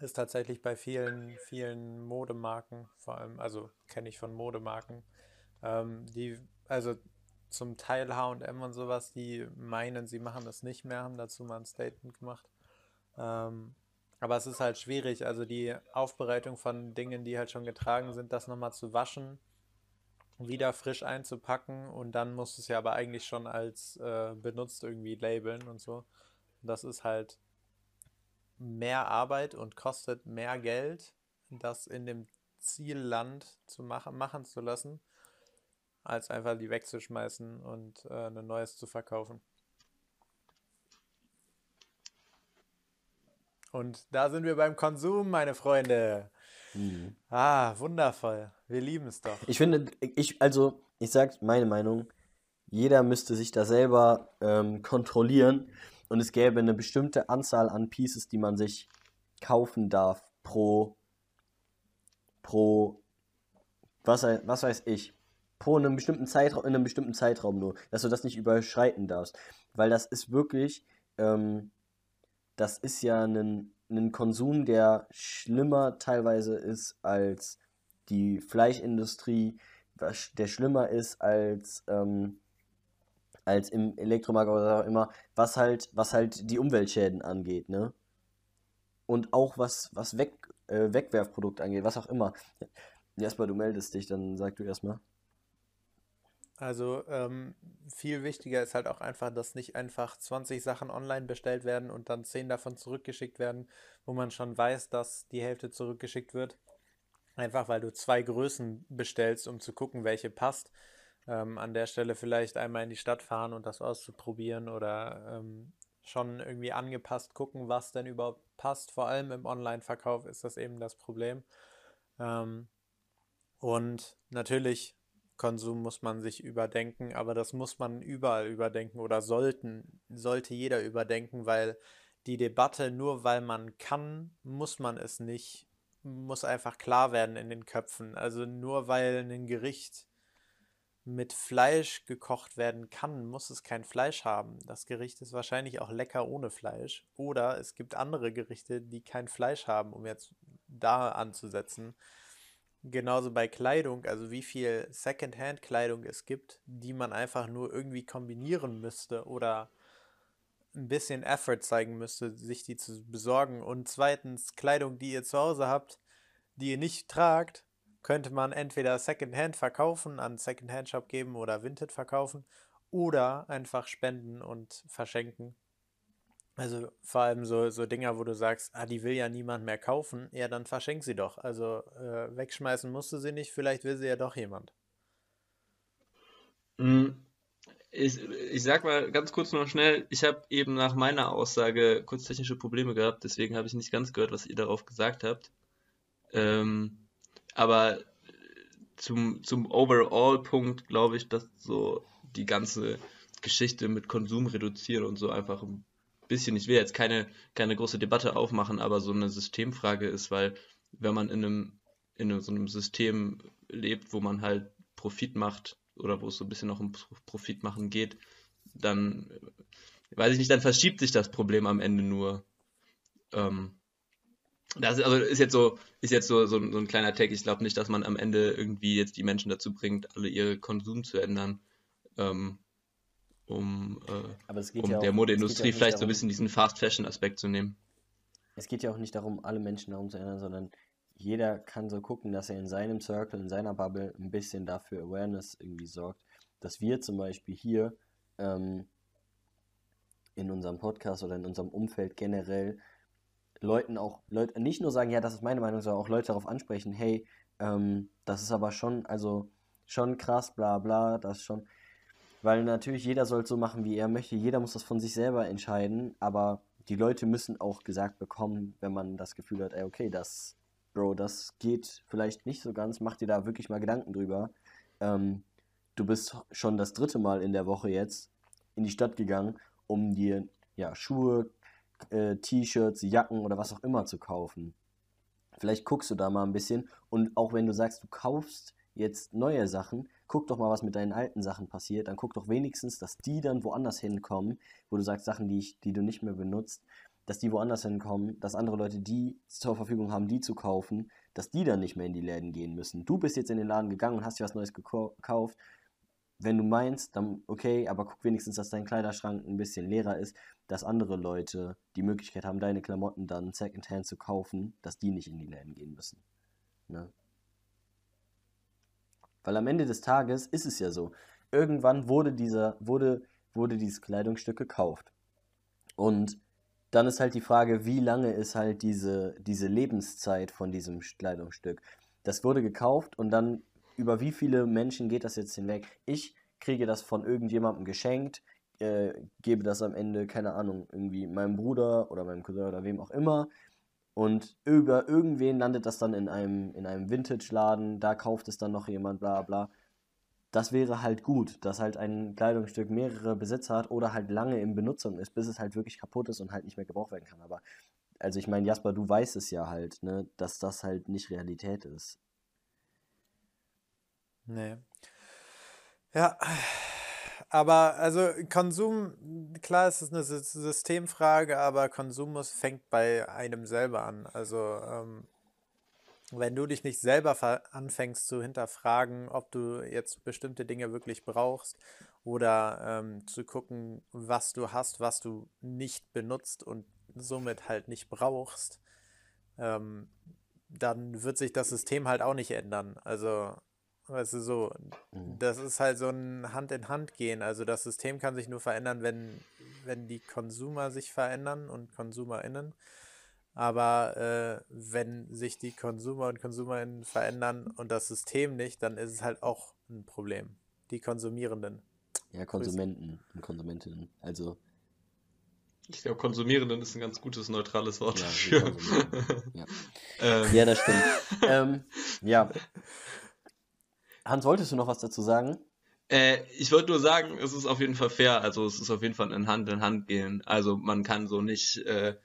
B: Ist tatsächlich bei vielen, vielen Modemarken, vor allem, also kenne ich von Modemarken, ähm, die, also zum Teil H&M und sowas, die meinen, sie machen das nicht mehr, haben dazu mal ein Statement gemacht. Ähm, aber es ist halt schwierig, also die Aufbereitung von Dingen, die halt schon getragen sind, das nochmal zu waschen, wieder frisch einzupacken und dann musst du es ja aber eigentlich schon als äh, benutzt irgendwie labeln und so. Das ist halt mehr Arbeit und kostet mehr Geld, das in dem Zielland zu machen, machen zu lassen, als einfach die wegzuschmeißen und äh, ein neues zu verkaufen. Und da sind wir beim Konsum, meine Freunde. Ah, wundervoll. Wir lieben es doch.
A: Ich finde, ich, also, ich sag meine Meinung, jeder müsste sich da selber ähm, kontrollieren und es gäbe eine bestimmte Anzahl an Pieces, die man sich kaufen darf pro, pro, was, was weiß ich, pro einem bestimmten Zeitraum, in einem bestimmten Zeitraum nur, dass du das nicht überschreiten darfst. Weil das ist wirklich, ähm, das ist ja ein, ein Konsum, der schlimmer teilweise ist als die Fleischindustrie, der schlimmer ist als, ähm, als im Elektromarkt oder was auch immer, was halt, was halt die Umweltschäden angeht, ne? Und auch was, was Weg, äh, Wegwerfprodukt angeht, was auch immer. Jasper, du meldest dich, dann sag du erstmal.
B: Also ähm, viel wichtiger ist halt auch einfach, dass nicht einfach 20 Sachen online bestellt werden und dann 10 davon zurückgeschickt werden, wo man schon weiß, dass die Hälfte zurückgeschickt wird. Einfach weil du zwei Größen bestellst, um zu gucken, welche passt. Ähm, an der Stelle vielleicht einmal in die Stadt fahren und das auszuprobieren oder ähm, schon irgendwie angepasst gucken, was denn überhaupt passt. Vor allem im Online-Verkauf ist das eben das Problem. Ähm, und natürlich, Konsum muss man sich überdenken, aber das muss man überall überdenken oder sollten, sollte jeder überdenken, weil die Debatte, nur weil man kann, muss man es nicht, muss einfach klar werden in den Köpfen. Also nur weil ein Gericht mit Fleisch gekocht werden kann, muss es kein Fleisch haben. Das Gericht ist wahrscheinlich auch lecker ohne Fleisch. Oder es gibt andere Gerichte, die kein Fleisch haben, um jetzt da anzusetzen. Genauso bei Kleidung, also wie viel Secondhand-Kleidung es gibt, die man einfach nur irgendwie kombinieren müsste oder ein bisschen Effort zeigen müsste, sich die zu besorgen. Und zweitens, Kleidung, die ihr zu Hause habt, die ihr nicht tragt, könnte man entweder Secondhand verkaufen, an Secondhand-Shop geben oder Vinted verkaufen oder einfach spenden und verschenken. Also vor allem so, so Dinger, wo du sagst, ah, die will ja niemand mehr kaufen, ja, dann verschenk sie doch. Also äh, wegschmeißen musst du sie nicht, vielleicht will sie ja doch jemand.
C: Mm, ich, ich sag mal ganz kurz noch schnell, ich habe eben nach meiner Aussage kurz technische Probleme gehabt, deswegen habe ich nicht ganz gehört, was ihr darauf gesagt habt. Ähm, aber zum, zum Overall-Punkt glaube ich, dass so die ganze Geschichte mit Konsum reduzieren und so einfach ein bisschen, ich will jetzt keine, keine große Debatte aufmachen, aber so eine Systemfrage ist, weil wenn man in einem, in so einem System lebt, wo man halt Profit macht oder wo es so ein bisschen noch um Profit machen geht, dann weiß ich nicht, dann verschiebt sich das Problem am Ende nur. Ähm, das ist, also ist jetzt so, ist jetzt so, so, so ein kleiner Tag. Ich glaube nicht, dass man am Ende irgendwie jetzt die Menschen dazu bringt, alle ihre Konsum zu ändern. Ähm, um, äh, um ja der Modeindustrie ja vielleicht darum, so ein bisschen diesen Fast Fashion Aspekt zu nehmen.
A: Es geht ja auch nicht darum, alle Menschen darum zu ändern, sondern jeder kann so gucken, dass er in seinem Circle, in seiner Bubble ein bisschen dafür Awareness irgendwie sorgt, dass wir zum Beispiel hier ähm, in unserem Podcast oder in unserem Umfeld generell Leuten auch, Leute, nicht nur sagen, ja, das ist meine Meinung, sondern auch Leute darauf ansprechen, hey, ähm, das ist aber schon, also schon krass, bla bla, das schon. Weil natürlich jeder soll so machen, wie er möchte, jeder muss das von sich selber entscheiden, aber die Leute müssen auch gesagt bekommen, wenn man das Gefühl hat, ey, okay, das, Bro, das geht vielleicht nicht so ganz, mach dir da wirklich mal Gedanken drüber. Ähm, du bist schon das dritte Mal in der Woche jetzt in die Stadt gegangen, um dir ja, Schuhe, äh, T-Shirts, Jacken oder was auch immer zu kaufen. Vielleicht guckst du da mal ein bisschen und auch wenn du sagst, du kaufst jetzt neue Sachen, guck doch mal, was mit deinen alten Sachen passiert. Dann guck doch wenigstens, dass die dann woanders hinkommen, wo du sagst, Sachen, die, ich, die du nicht mehr benutzt, dass die woanders hinkommen, dass andere Leute die zur Verfügung haben, die zu kaufen, dass die dann nicht mehr in die Läden gehen müssen. Du bist jetzt in den Laden gegangen und hast dir was Neues gekauft wenn du meinst, dann okay, aber guck wenigstens, dass dein Kleiderschrank ein bisschen leerer ist, dass andere Leute die Möglichkeit haben, deine Klamotten dann Secondhand zu kaufen, dass die nicht in die Läden gehen müssen. Ne? Weil am Ende des Tages ist es ja so, irgendwann wurde dieser, wurde, wurde dieses Kleidungsstück gekauft. Und dann ist halt die Frage, wie lange ist halt diese, diese Lebenszeit von diesem Kleidungsstück. Das wurde gekauft und dann über wie viele Menschen geht das jetzt hinweg? Ich kriege das von irgendjemandem geschenkt, äh, gebe das am Ende, keine Ahnung, irgendwie meinem Bruder oder meinem Cousin oder wem auch immer. Und über irgendwen landet das dann in einem, in einem Vintage-Laden, da kauft es dann noch jemand, bla bla. Das wäre halt gut, dass halt ein Kleidungsstück mehrere Besitzer hat oder halt lange in Benutzung ist, bis es halt wirklich kaputt ist und halt nicht mehr gebraucht werden kann. Aber, also ich meine, Jasper, du weißt es ja halt, ne, dass das halt nicht Realität ist.
B: Nee. Ja, aber also Konsum, klar ist es eine Systemfrage, aber Konsum muss, fängt bei einem selber an. Also ähm, wenn du dich nicht selber anfängst zu hinterfragen, ob du jetzt bestimmte Dinge wirklich brauchst oder ähm, zu gucken, was du hast, was du nicht benutzt und somit halt nicht brauchst, ähm, dann wird sich das System halt auch nicht ändern. Also Weißt du, so, mhm. das ist halt so ein Hand in Hand gehen. Also das System kann sich nur verändern, wenn, wenn die Konsumer sich verändern und KonsumerInnen. Aber äh, wenn sich die Konsumer und KonsumerInnen verändern und das System nicht, dann ist es halt auch ein Problem. Die Konsumierenden.
A: Ja, Konsumenten und Konsumentinnen. Also.
C: Ich glaube, Konsumierenden ist ein ganz gutes, neutrales Wort ja, dafür.
A: Ja. ähm. ja, das stimmt. ähm, ja. Hans, wolltest du noch was dazu sagen?
C: Äh, ich wollte nur sagen, es ist auf jeden Fall fair, also es ist auf jeden Fall ein Hand in Hand gehen. Also man kann so nicht äh,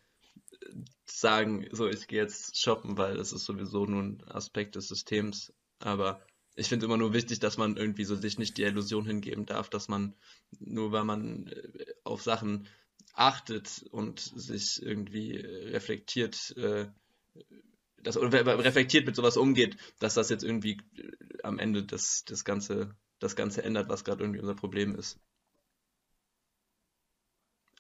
C: sagen, so ich gehe jetzt shoppen, weil das ist sowieso nur ein Aspekt des Systems. Aber ich finde immer nur wichtig, dass man irgendwie so sich nicht die Illusion hingeben darf, dass man nur weil man äh, auf Sachen achtet und sich irgendwie reflektiert, äh, das, oder reflektiert mit sowas umgeht, dass das jetzt irgendwie äh, am Ende das, das, Ganze, das Ganze ändert, was gerade irgendwie unser Problem ist.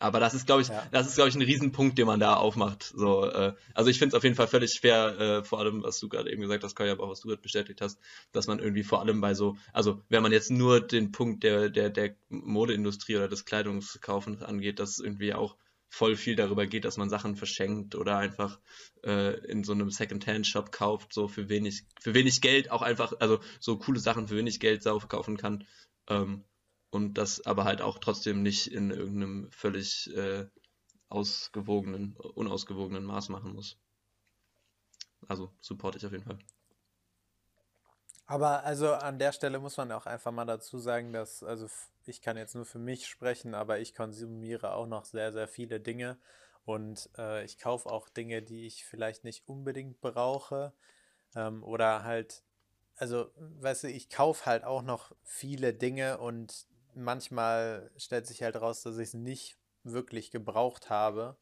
C: Aber das ist, glaube ich, ja. das ist, glaube ich, ein Riesenpunkt, den man da aufmacht. So, äh, also ich finde es auf jeden Fall völlig fair, äh, vor allem, was du gerade eben gesagt hast, Kai, aber auch was du gerade bestätigt hast, dass man irgendwie vor allem bei so, also wenn man jetzt nur den Punkt der, der, der Modeindustrie oder des Kleidungskaufens angeht, dass es irgendwie auch voll viel darüber geht, dass man Sachen verschenkt oder einfach äh, in so einem Second-Hand-Shop kauft, so für wenig, für wenig Geld auch einfach, also so coole Sachen für wenig Geld kaufen kann. Ähm, und das aber halt auch trotzdem nicht in irgendeinem völlig äh, ausgewogenen, unausgewogenen Maß machen muss. Also supporte ich auf jeden Fall.
B: Aber also an der Stelle muss man auch einfach mal dazu sagen, dass, also ich kann jetzt nur für mich sprechen, aber ich konsumiere auch noch sehr, sehr viele Dinge und äh, ich kaufe auch Dinge, die ich vielleicht nicht unbedingt brauche ähm, oder halt, also weißt du, ich kaufe halt auch noch viele Dinge und manchmal stellt sich halt raus, dass ich es nicht wirklich gebraucht habe.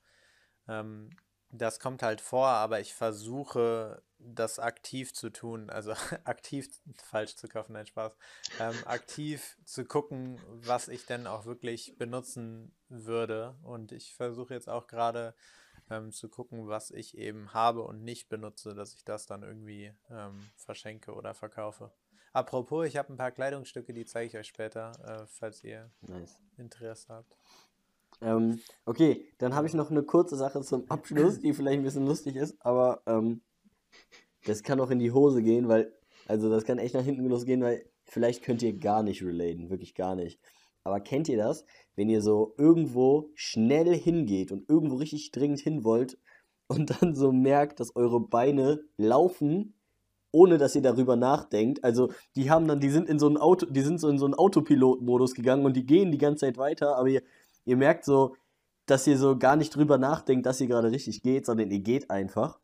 B: Ähm, das kommt halt vor, aber ich versuche das aktiv zu tun, also aktiv falsch zu kaufen, nein Spaß, ähm, aktiv zu gucken, was ich denn auch wirklich benutzen würde. Und ich versuche jetzt auch gerade ähm, zu gucken, was ich eben habe und nicht benutze, dass ich das dann irgendwie ähm, verschenke oder verkaufe. Apropos, ich habe ein paar Kleidungsstücke, die zeige ich euch später, äh, falls ihr nice. Interesse habt.
A: Ähm, okay, dann habe ich noch eine kurze Sache zum Abschluss, die vielleicht ein bisschen lustig ist, aber ähm, das kann auch in die Hose gehen, weil, also das kann echt nach hinten losgehen, weil vielleicht könnt ihr gar nicht relaten, wirklich gar nicht. Aber kennt ihr das, wenn ihr so irgendwo schnell hingeht und irgendwo richtig dringend hin wollt und dann so merkt, dass eure Beine laufen ohne dass ihr darüber nachdenkt. Also die haben dann, die sind in so einen Auto, die sind so in so einen Autopilot-Modus gegangen und die gehen die ganze Zeit weiter, aber ihr, ihr merkt so, dass ihr so gar nicht drüber nachdenkt, dass ihr gerade richtig geht, sondern ihr geht einfach.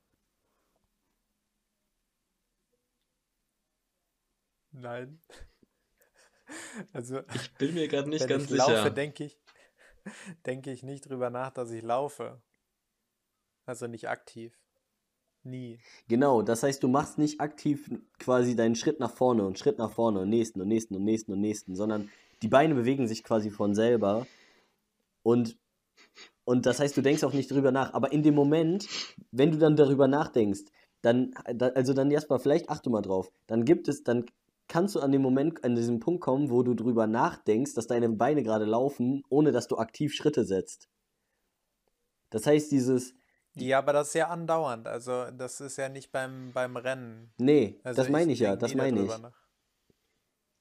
B: Nein. Also
C: ich bin mir gerade nicht
B: wenn
C: ganz
B: ich
C: sicher.
B: Laufe, denke ich, denke ich nicht drüber nach, dass ich laufe. Also nicht aktiv. Nie.
A: Genau, das heißt, du machst nicht aktiv quasi deinen Schritt nach vorne und Schritt nach vorne und nächsten und nächsten und nächsten und nächsten, sondern die Beine bewegen sich quasi von selber und und das heißt, du denkst auch nicht drüber nach, aber in dem Moment, wenn du dann darüber nachdenkst, dann also dann erstmal vielleicht achte mal drauf, dann gibt es dann kannst du an dem Moment an diesem Punkt kommen, wo du drüber nachdenkst, dass deine Beine gerade laufen, ohne dass du aktiv Schritte setzt. Das heißt, dieses
B: ja, aber das ist ja andauernd. Also das ist ja nicht beim, beim Rennen.
A: Nee, also das meine ich, ich ja, das meine ich. Nach.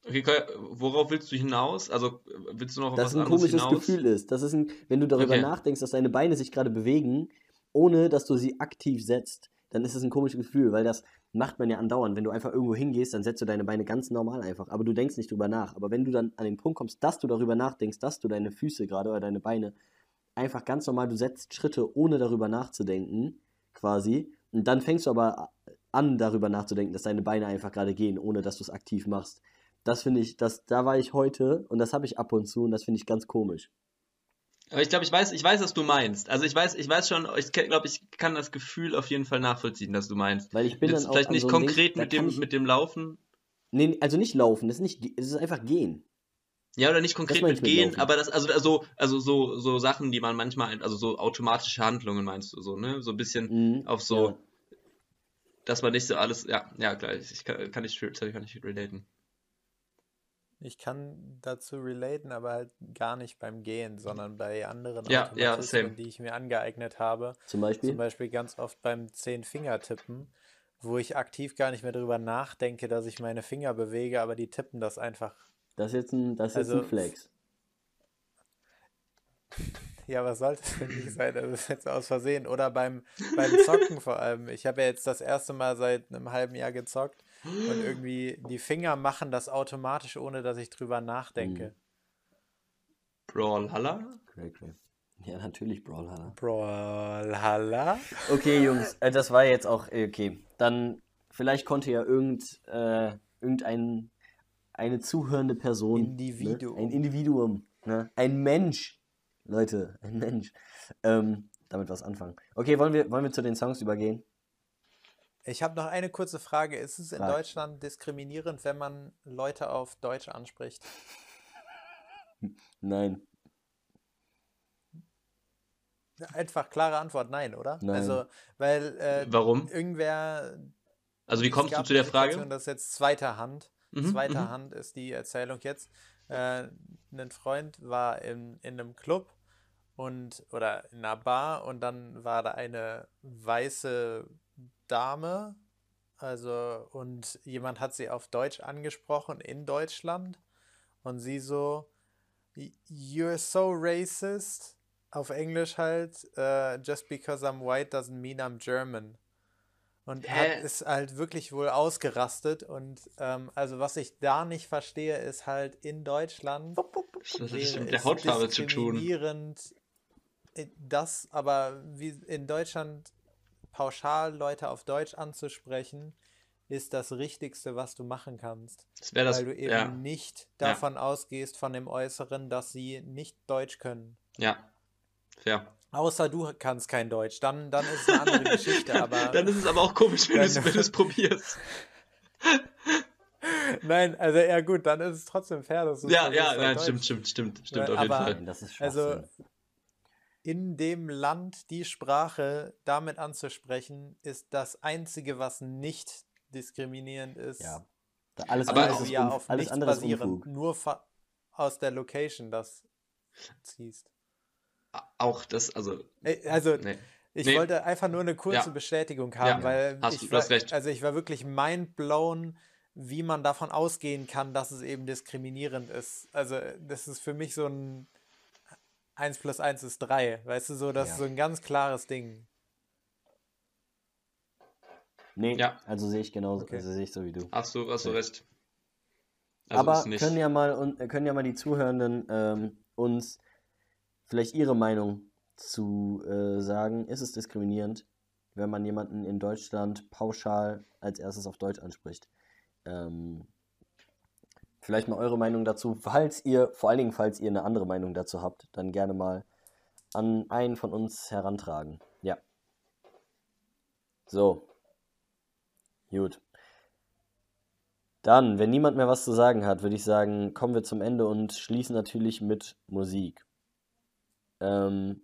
C: Okay, worauf willst du hinaus? Also willst du noch
A: dass was ein komisches hinaus? Gefühl ist. Das ist ein, wenn du darüber okay. nachdenkst, dass deine Beine sich gerade bewegen, ohne dass du sie aktiv setzt, dann ist es ein komisches Gefühl, weil das macht man ja andauernd. Wenn du einfach irgendwo hingehst, dann setzt du deine Beine ganz normal einfach, aber du denkst nicht drüber nach. Aber wenn du dann an den Punkt kommst, dass du darüber nachdenkst, dass du deine Füße gerade oder deine Beine einfach ganz normal, du setzt Schritte, ohne darüber nachzudenken, quasi. Und dann fängst du aber an, darüber nachzudenken, dass deine Beine einfach gerade gehen, ohne dass du es aktiv machst. Das finde ich, das, da war ich heute und das habe ich ab und zu und das finde ich ganz komisch.
C: Aber ich glaube, ich weiß, ich weiß, was du meinst. Also ich weiß, ich weiß schon, ich glaube, ich kann das Gefühl auf jeden Fall nachvollziehen, dass du meinst.
A: Weil ich bin
C: Jetzt
A: dann
C: vielleicht nicht so konkret Ding, mit dem, ich, mit dem Laufen.
A: Nee, also nicht laufen, das ist nicht, es ist einfach gehen.
C: Ja, oder nicht konkret mit gehen, aber das, also, also, also so, so Sachen, die man manchmal, also so automatische Handlungen meinst du so, ne? So ein bisschen mhm, auf so, ja. dass man nicht so alles, ja, ja, klar, ich kann, kann nicht, kann nicht relaten.
B: Ich kann dazu relaten, aber halt gar nicht beim Gehen, sondern bei anderen
C: ja, Automatismen, ja,
B: die ich mir angeeignet habe.
A: Zum Beispiel?
B: Zum Beispiel ganz oft beim Zehn-Finger-Tippen, wo ich aktiv gar nicht mehr darüber nachdenke, dass ich meine Finger bewege, aber die tippen das einfach
A: das ist jetzt ein, das ist also, ein Flex.
B: Ja, was sollte es denn nicht sein? Das ist jetzt aus Versehen. Oder beim, beim Zocken vor allem. Ich habe ja jetzt das erste Mal seit einem halben Jahr gezockt und irgendwie die Finger machen das automatisch, ohne dass ich drüber nachdenke. Mhm.
C: Brawlhalla?
A: Great, great. Ja, natürlich Brawlhalla.
B: Brawlhalla?
A: Okay, Jungs, äh, das war jetzt auch, äh, okay. Dann, vielleicht konnte ja irgend, äh, irgendein eine zuhörende Person.
B: Ne? Individuum.
A: Ne? Ein Individuum. Ne? Ein Mensch. Leute, ein Mensch. Ähm, damit was anfangen. Okay, wollen wir, wollen wir zu den Songs übergehen?
B: Ich habe noch eine kurze Frage. Ist es in
A: Frag.
B: Deutschland diskriminierend, wenn man Leute auf Deutsch anspricht?
A: Nein.
B: Einfach klare Antwort, nein, oder?
A: Nein.
B: Also, weil äh,
C: Warum?
B: irgendwer.
C: Also wie
B: es
C: kommst du zu der
B: eine Situation,
C: Frage?
B: Das ist jetzt zweiter Hand.
C: Mhm,
B: Zweiter
C: mhm.
B: Hand ist die Erzählung jetzt. Äh, ein Freund war in, in einem Club und oder in einer Bar und dann war da eine weiße Dame, also und jemand hat sie auf Deutsch angesprochen in Deutschland und sie so You're so racist auf Englisch halt äh, just because I'm white doesn't mean I'm German. Und
C: Hä?
B: hat, ist halt wirklich wohl ausgerastet. Und ähm, also was ich da nicht verstehe, ist halt in Deutschland
C: Das hat
B: wäre
C: mit der Hautfarbe zu tun.
B: äh, das aber wie in Deutschland pauschal Leute auf Deutsch anzusprechen, ist das Richtigste, was du machen kannst.
C: Das das.
B: weil du eben
C: Ja,
B: nicht davon ausgehst, von dem Äußeren, dass sie nicht Deutsch können.
C: ja. Fair.
B: Außer du kannst kein Deutsch, dann, dann ist es eine andere Geschichte, aber
C: Dann ist es aber auch komisch, wenn du es
B: Dann-
C: wenn du es probierst.
B: nein, also ja gut, dann ist es trotzdem fair, dass du
C: Ja, ja, nein, stimmt, stimmt, stimmt, stimmt
B: Ja,
C: auf jeden
B: aber-
C: Fall.
A: Das ist
B: Also. In dem Land die Sprache damit anzusprechen, ist das Einzige, was nicht diskriminierend ist.
A: ja. Da alles
C: Aber
A: andere ist,
B: ja auf
A: alles
B: nichts
A: andere ist
B: basierend, nur aus der Location das ziehst.
C: Auch das, also,
B: Äh, Also
C: nee.
B: Ich
C: Nee.
B: wollte einfach nur eine kurze
C: Ja.
B: Bestätigung haben,
C: Ja,
B: weil
C: hast
B: ich
C: du-
B: war,
C: recht.
B: also ich war wirklich mindblown, wie man davon ausgehen kann, dass es eben diskriminierend ist. Also das ist für mich so ein 1 plus 1 ist 3, weißt du, so das
A: Ja.
B: ist so ein ganz klares Ding.
A: Nee,
C: Ja.
A: also sehe ich genauso,
B: Okay.
A: also sehe ich so wie du.
C: Hast du, hast du recht. Also
A: Aber können ja mal und können ja mal die Zuhörenden ähm, uns vielleicht ihre Meinung zu äh, sagen. Ist es diskriminierend, wenn man jemanden in Deutschland pauschal als erstes auf Deutsch anspricht? Ähm, vielleicht mal eure Meinung dazu. Falls ihr, vor allen Dingen, falls ihr eine andere Meinung dazu habt, dann gerne mal an einen von uns herantragen. Ja. So. Gut. Dann, wenn niemand mehr was zu sagen hat, würde ich sagen, kommen wir zum Ende und schließen natürlich mit Musik. Ähm,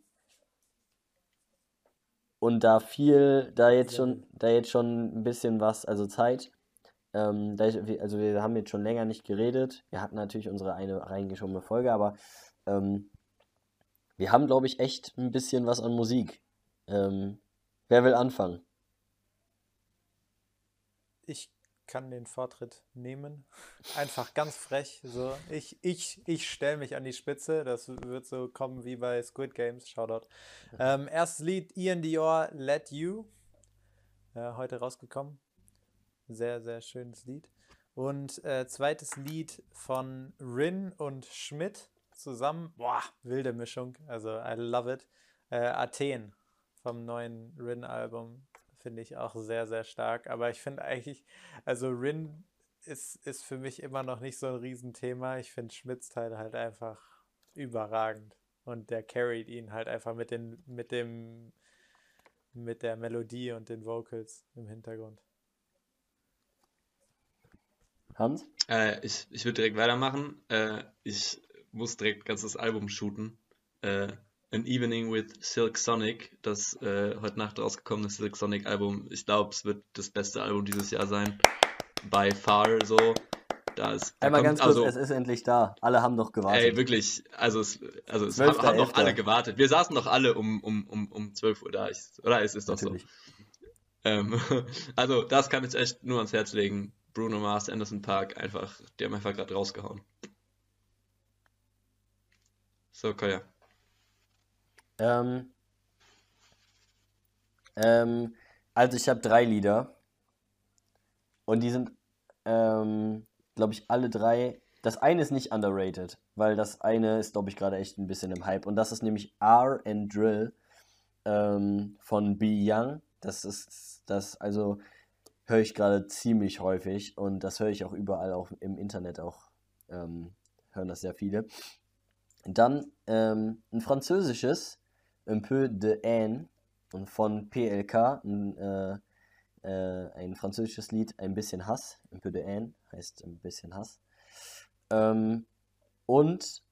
A: und da viel, da jetzt schon, da jetzt schon ein bisschen was, also Zeit, ähm, ich, also wir haben jetzt schon länger nicht geredet. Wir hatten natürlich unsere eine reingeschobene Folge, aber ähm, wir haben, glaube ich, echt ein bisschen was an Musik. Ähm, wer will anfangen?
B: Ich kann den Vortritt nehmen. Einfach ganz frech. So. Ich, ich, ich stelle mich an die Spitze. Das wird so kommen wie bei Squid Games. Shoutout. Ähm, erstes Lied Ian Dior, Let You. Äh, heute rausgekommen. Sehr, sehr schönes Lied. Und äh, zweites Lied von Rin und Schmidt zusammen. Boah, wilde Mischung. Also, I love it. Äh, Athen vom neuen Rin-Album. Finde ich auch sehr, sehr stark. Aber ich finde eigentlich, also Rin ist, ist für mich immer noch nicht so ein Riesenthema. Ich finde Schmidts Teil halt einfach überragend. Und der carried ihn halt einfach mit den, mit dem, mit der Melodie und den Vocals im Hintergrund.
A: Hans?
C: Äh, ich ich würde direkt weitermachen. Äh, ich muss direkt ganz das Album shooten. Äh, An Evening with Silk Sonic, das äh, heute Nacht rausgekommene Silk Sonic Album. Ich glaube, es wird das beste Album dieses Jahr sein. By far so. Da ist, da
A: Einmal
C: kommt-
A: ganz kurz,
C: also,
A: es ist endlich da. Alle haben doch gewartet.
C: Ey, wirklich, also es, also es
A: 12.11..
C: haben, haben doch alle gewartet. Wir saßen doch alle um, um, um, um 12 Uhr da. Ich, oder es ist doch
A: Natürlich.
C: so. Ähm, also das kann ich echt nur ans Herz legen. Bruno Mars, Anderson Park, einfach, die haben einfach gerade rausgehauen. So, Koya.
A: Ähm, ähm, also ich habe drei Lieder und die sind, ähm, glaube ich, alle drei. Das eine ist nicht underrated, weil das eine ist, glaube ich, gerade echt ein bisschen im Hype und das ist nämlich R and Drill ähm, von Be Young. Das ist das, also höre ich gerade ziemlich häufig und das höre ich auch überall, auch im Internet auch, ähm, hören das sehr viele. Dann ähm, ein französisches, Un peu de haine von PLK, ein äh, äh, ein französisches Lied, Ein bisschen Hass, un peu de haine, heißt ein bisschen Hass. Ähm, und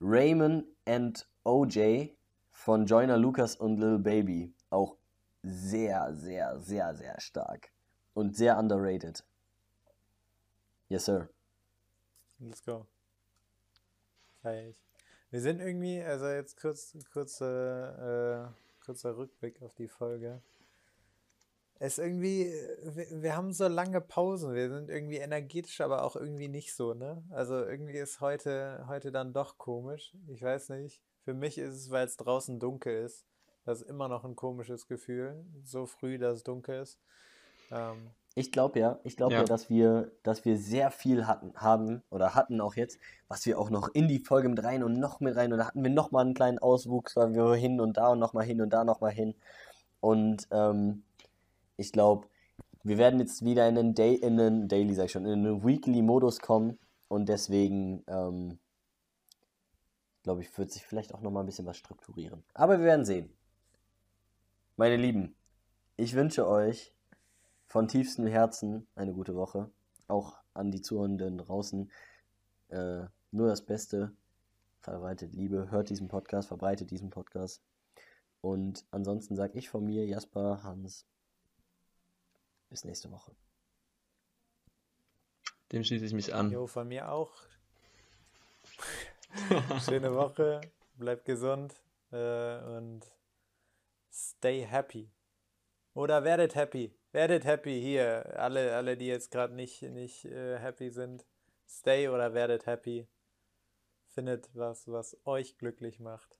A: Raymond and OJ von Joyner Lucas und Lil Baby. Auch sehr, sehr, sehr, sehr stark. Und sehr underrated. Yes, sir.
B: Let's go. Ich. Wir sind irgendwie, also jetzt kurz, kurze, äh, kurzer Rückblick auf die Folge. Es ist irgendwie, wir, wir haben so lange Pausen, wir sind irgendwie energetisch, aber auch irgendwie nicht so, ne? Also irgendwie ist heute, heute dann doch komisch. Ich weiß nicht. Für mich ist es, weil es draußen dunkel ist. Das ist immer noch ein komisches Gefühl. So früh, dass es dunkel ist. Ähm,
A: Ich glaube ja, ich glaube ja.
C: Ja.
A: dass wir, dass wir sehr viel hatten, haben oder hatten auch jetzt, was wir auch noch in die Folge mit rein und noch mit rein und da hatten wir noch mal einen kleinen Auswuchs, weil wir hin und da und noch mal hin und da noch mal hin und ähm, ich glaube, wir werden jetzt wieder in einen, Day, in einen Daily, sag ich schon, in einen Weekly-Modus kommen und deswegen ähm, glaube ich, wird sich vielleicht auch noch mal ein bisschen was strukturieren. Aber wir werden sehen. Meine Lieben, ich wünsche euch von tiefstem Herzen eine gute Woche. Auch an die Zuhörenden draußen. Äh, nur das Beste. Verbreitet Liebe. Hört diesen Podcast, verbreitet diesen Podcast. Und ansonsten sage ich von mir, Jasper, Hans, bis nächste Woche.
C: Dem schließe ich mich an.
B: jo, von mir auch. Schöne Woche, bleibt gesund äh, und stay happy. Oder werdet happy. Werdet happy hier. Alle, alle die jetzt gerade nicht, nicht äh, happy sind. Stay oder werdet happy. Findet was, was euch glücklich macht.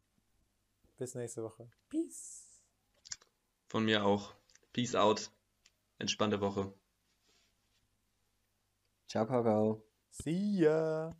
B: Bis nächste Woche. Peace.
C: Von mir auch. Peace out. Entspannte Woche.
A: Ciao, Kakao.
B: See ya.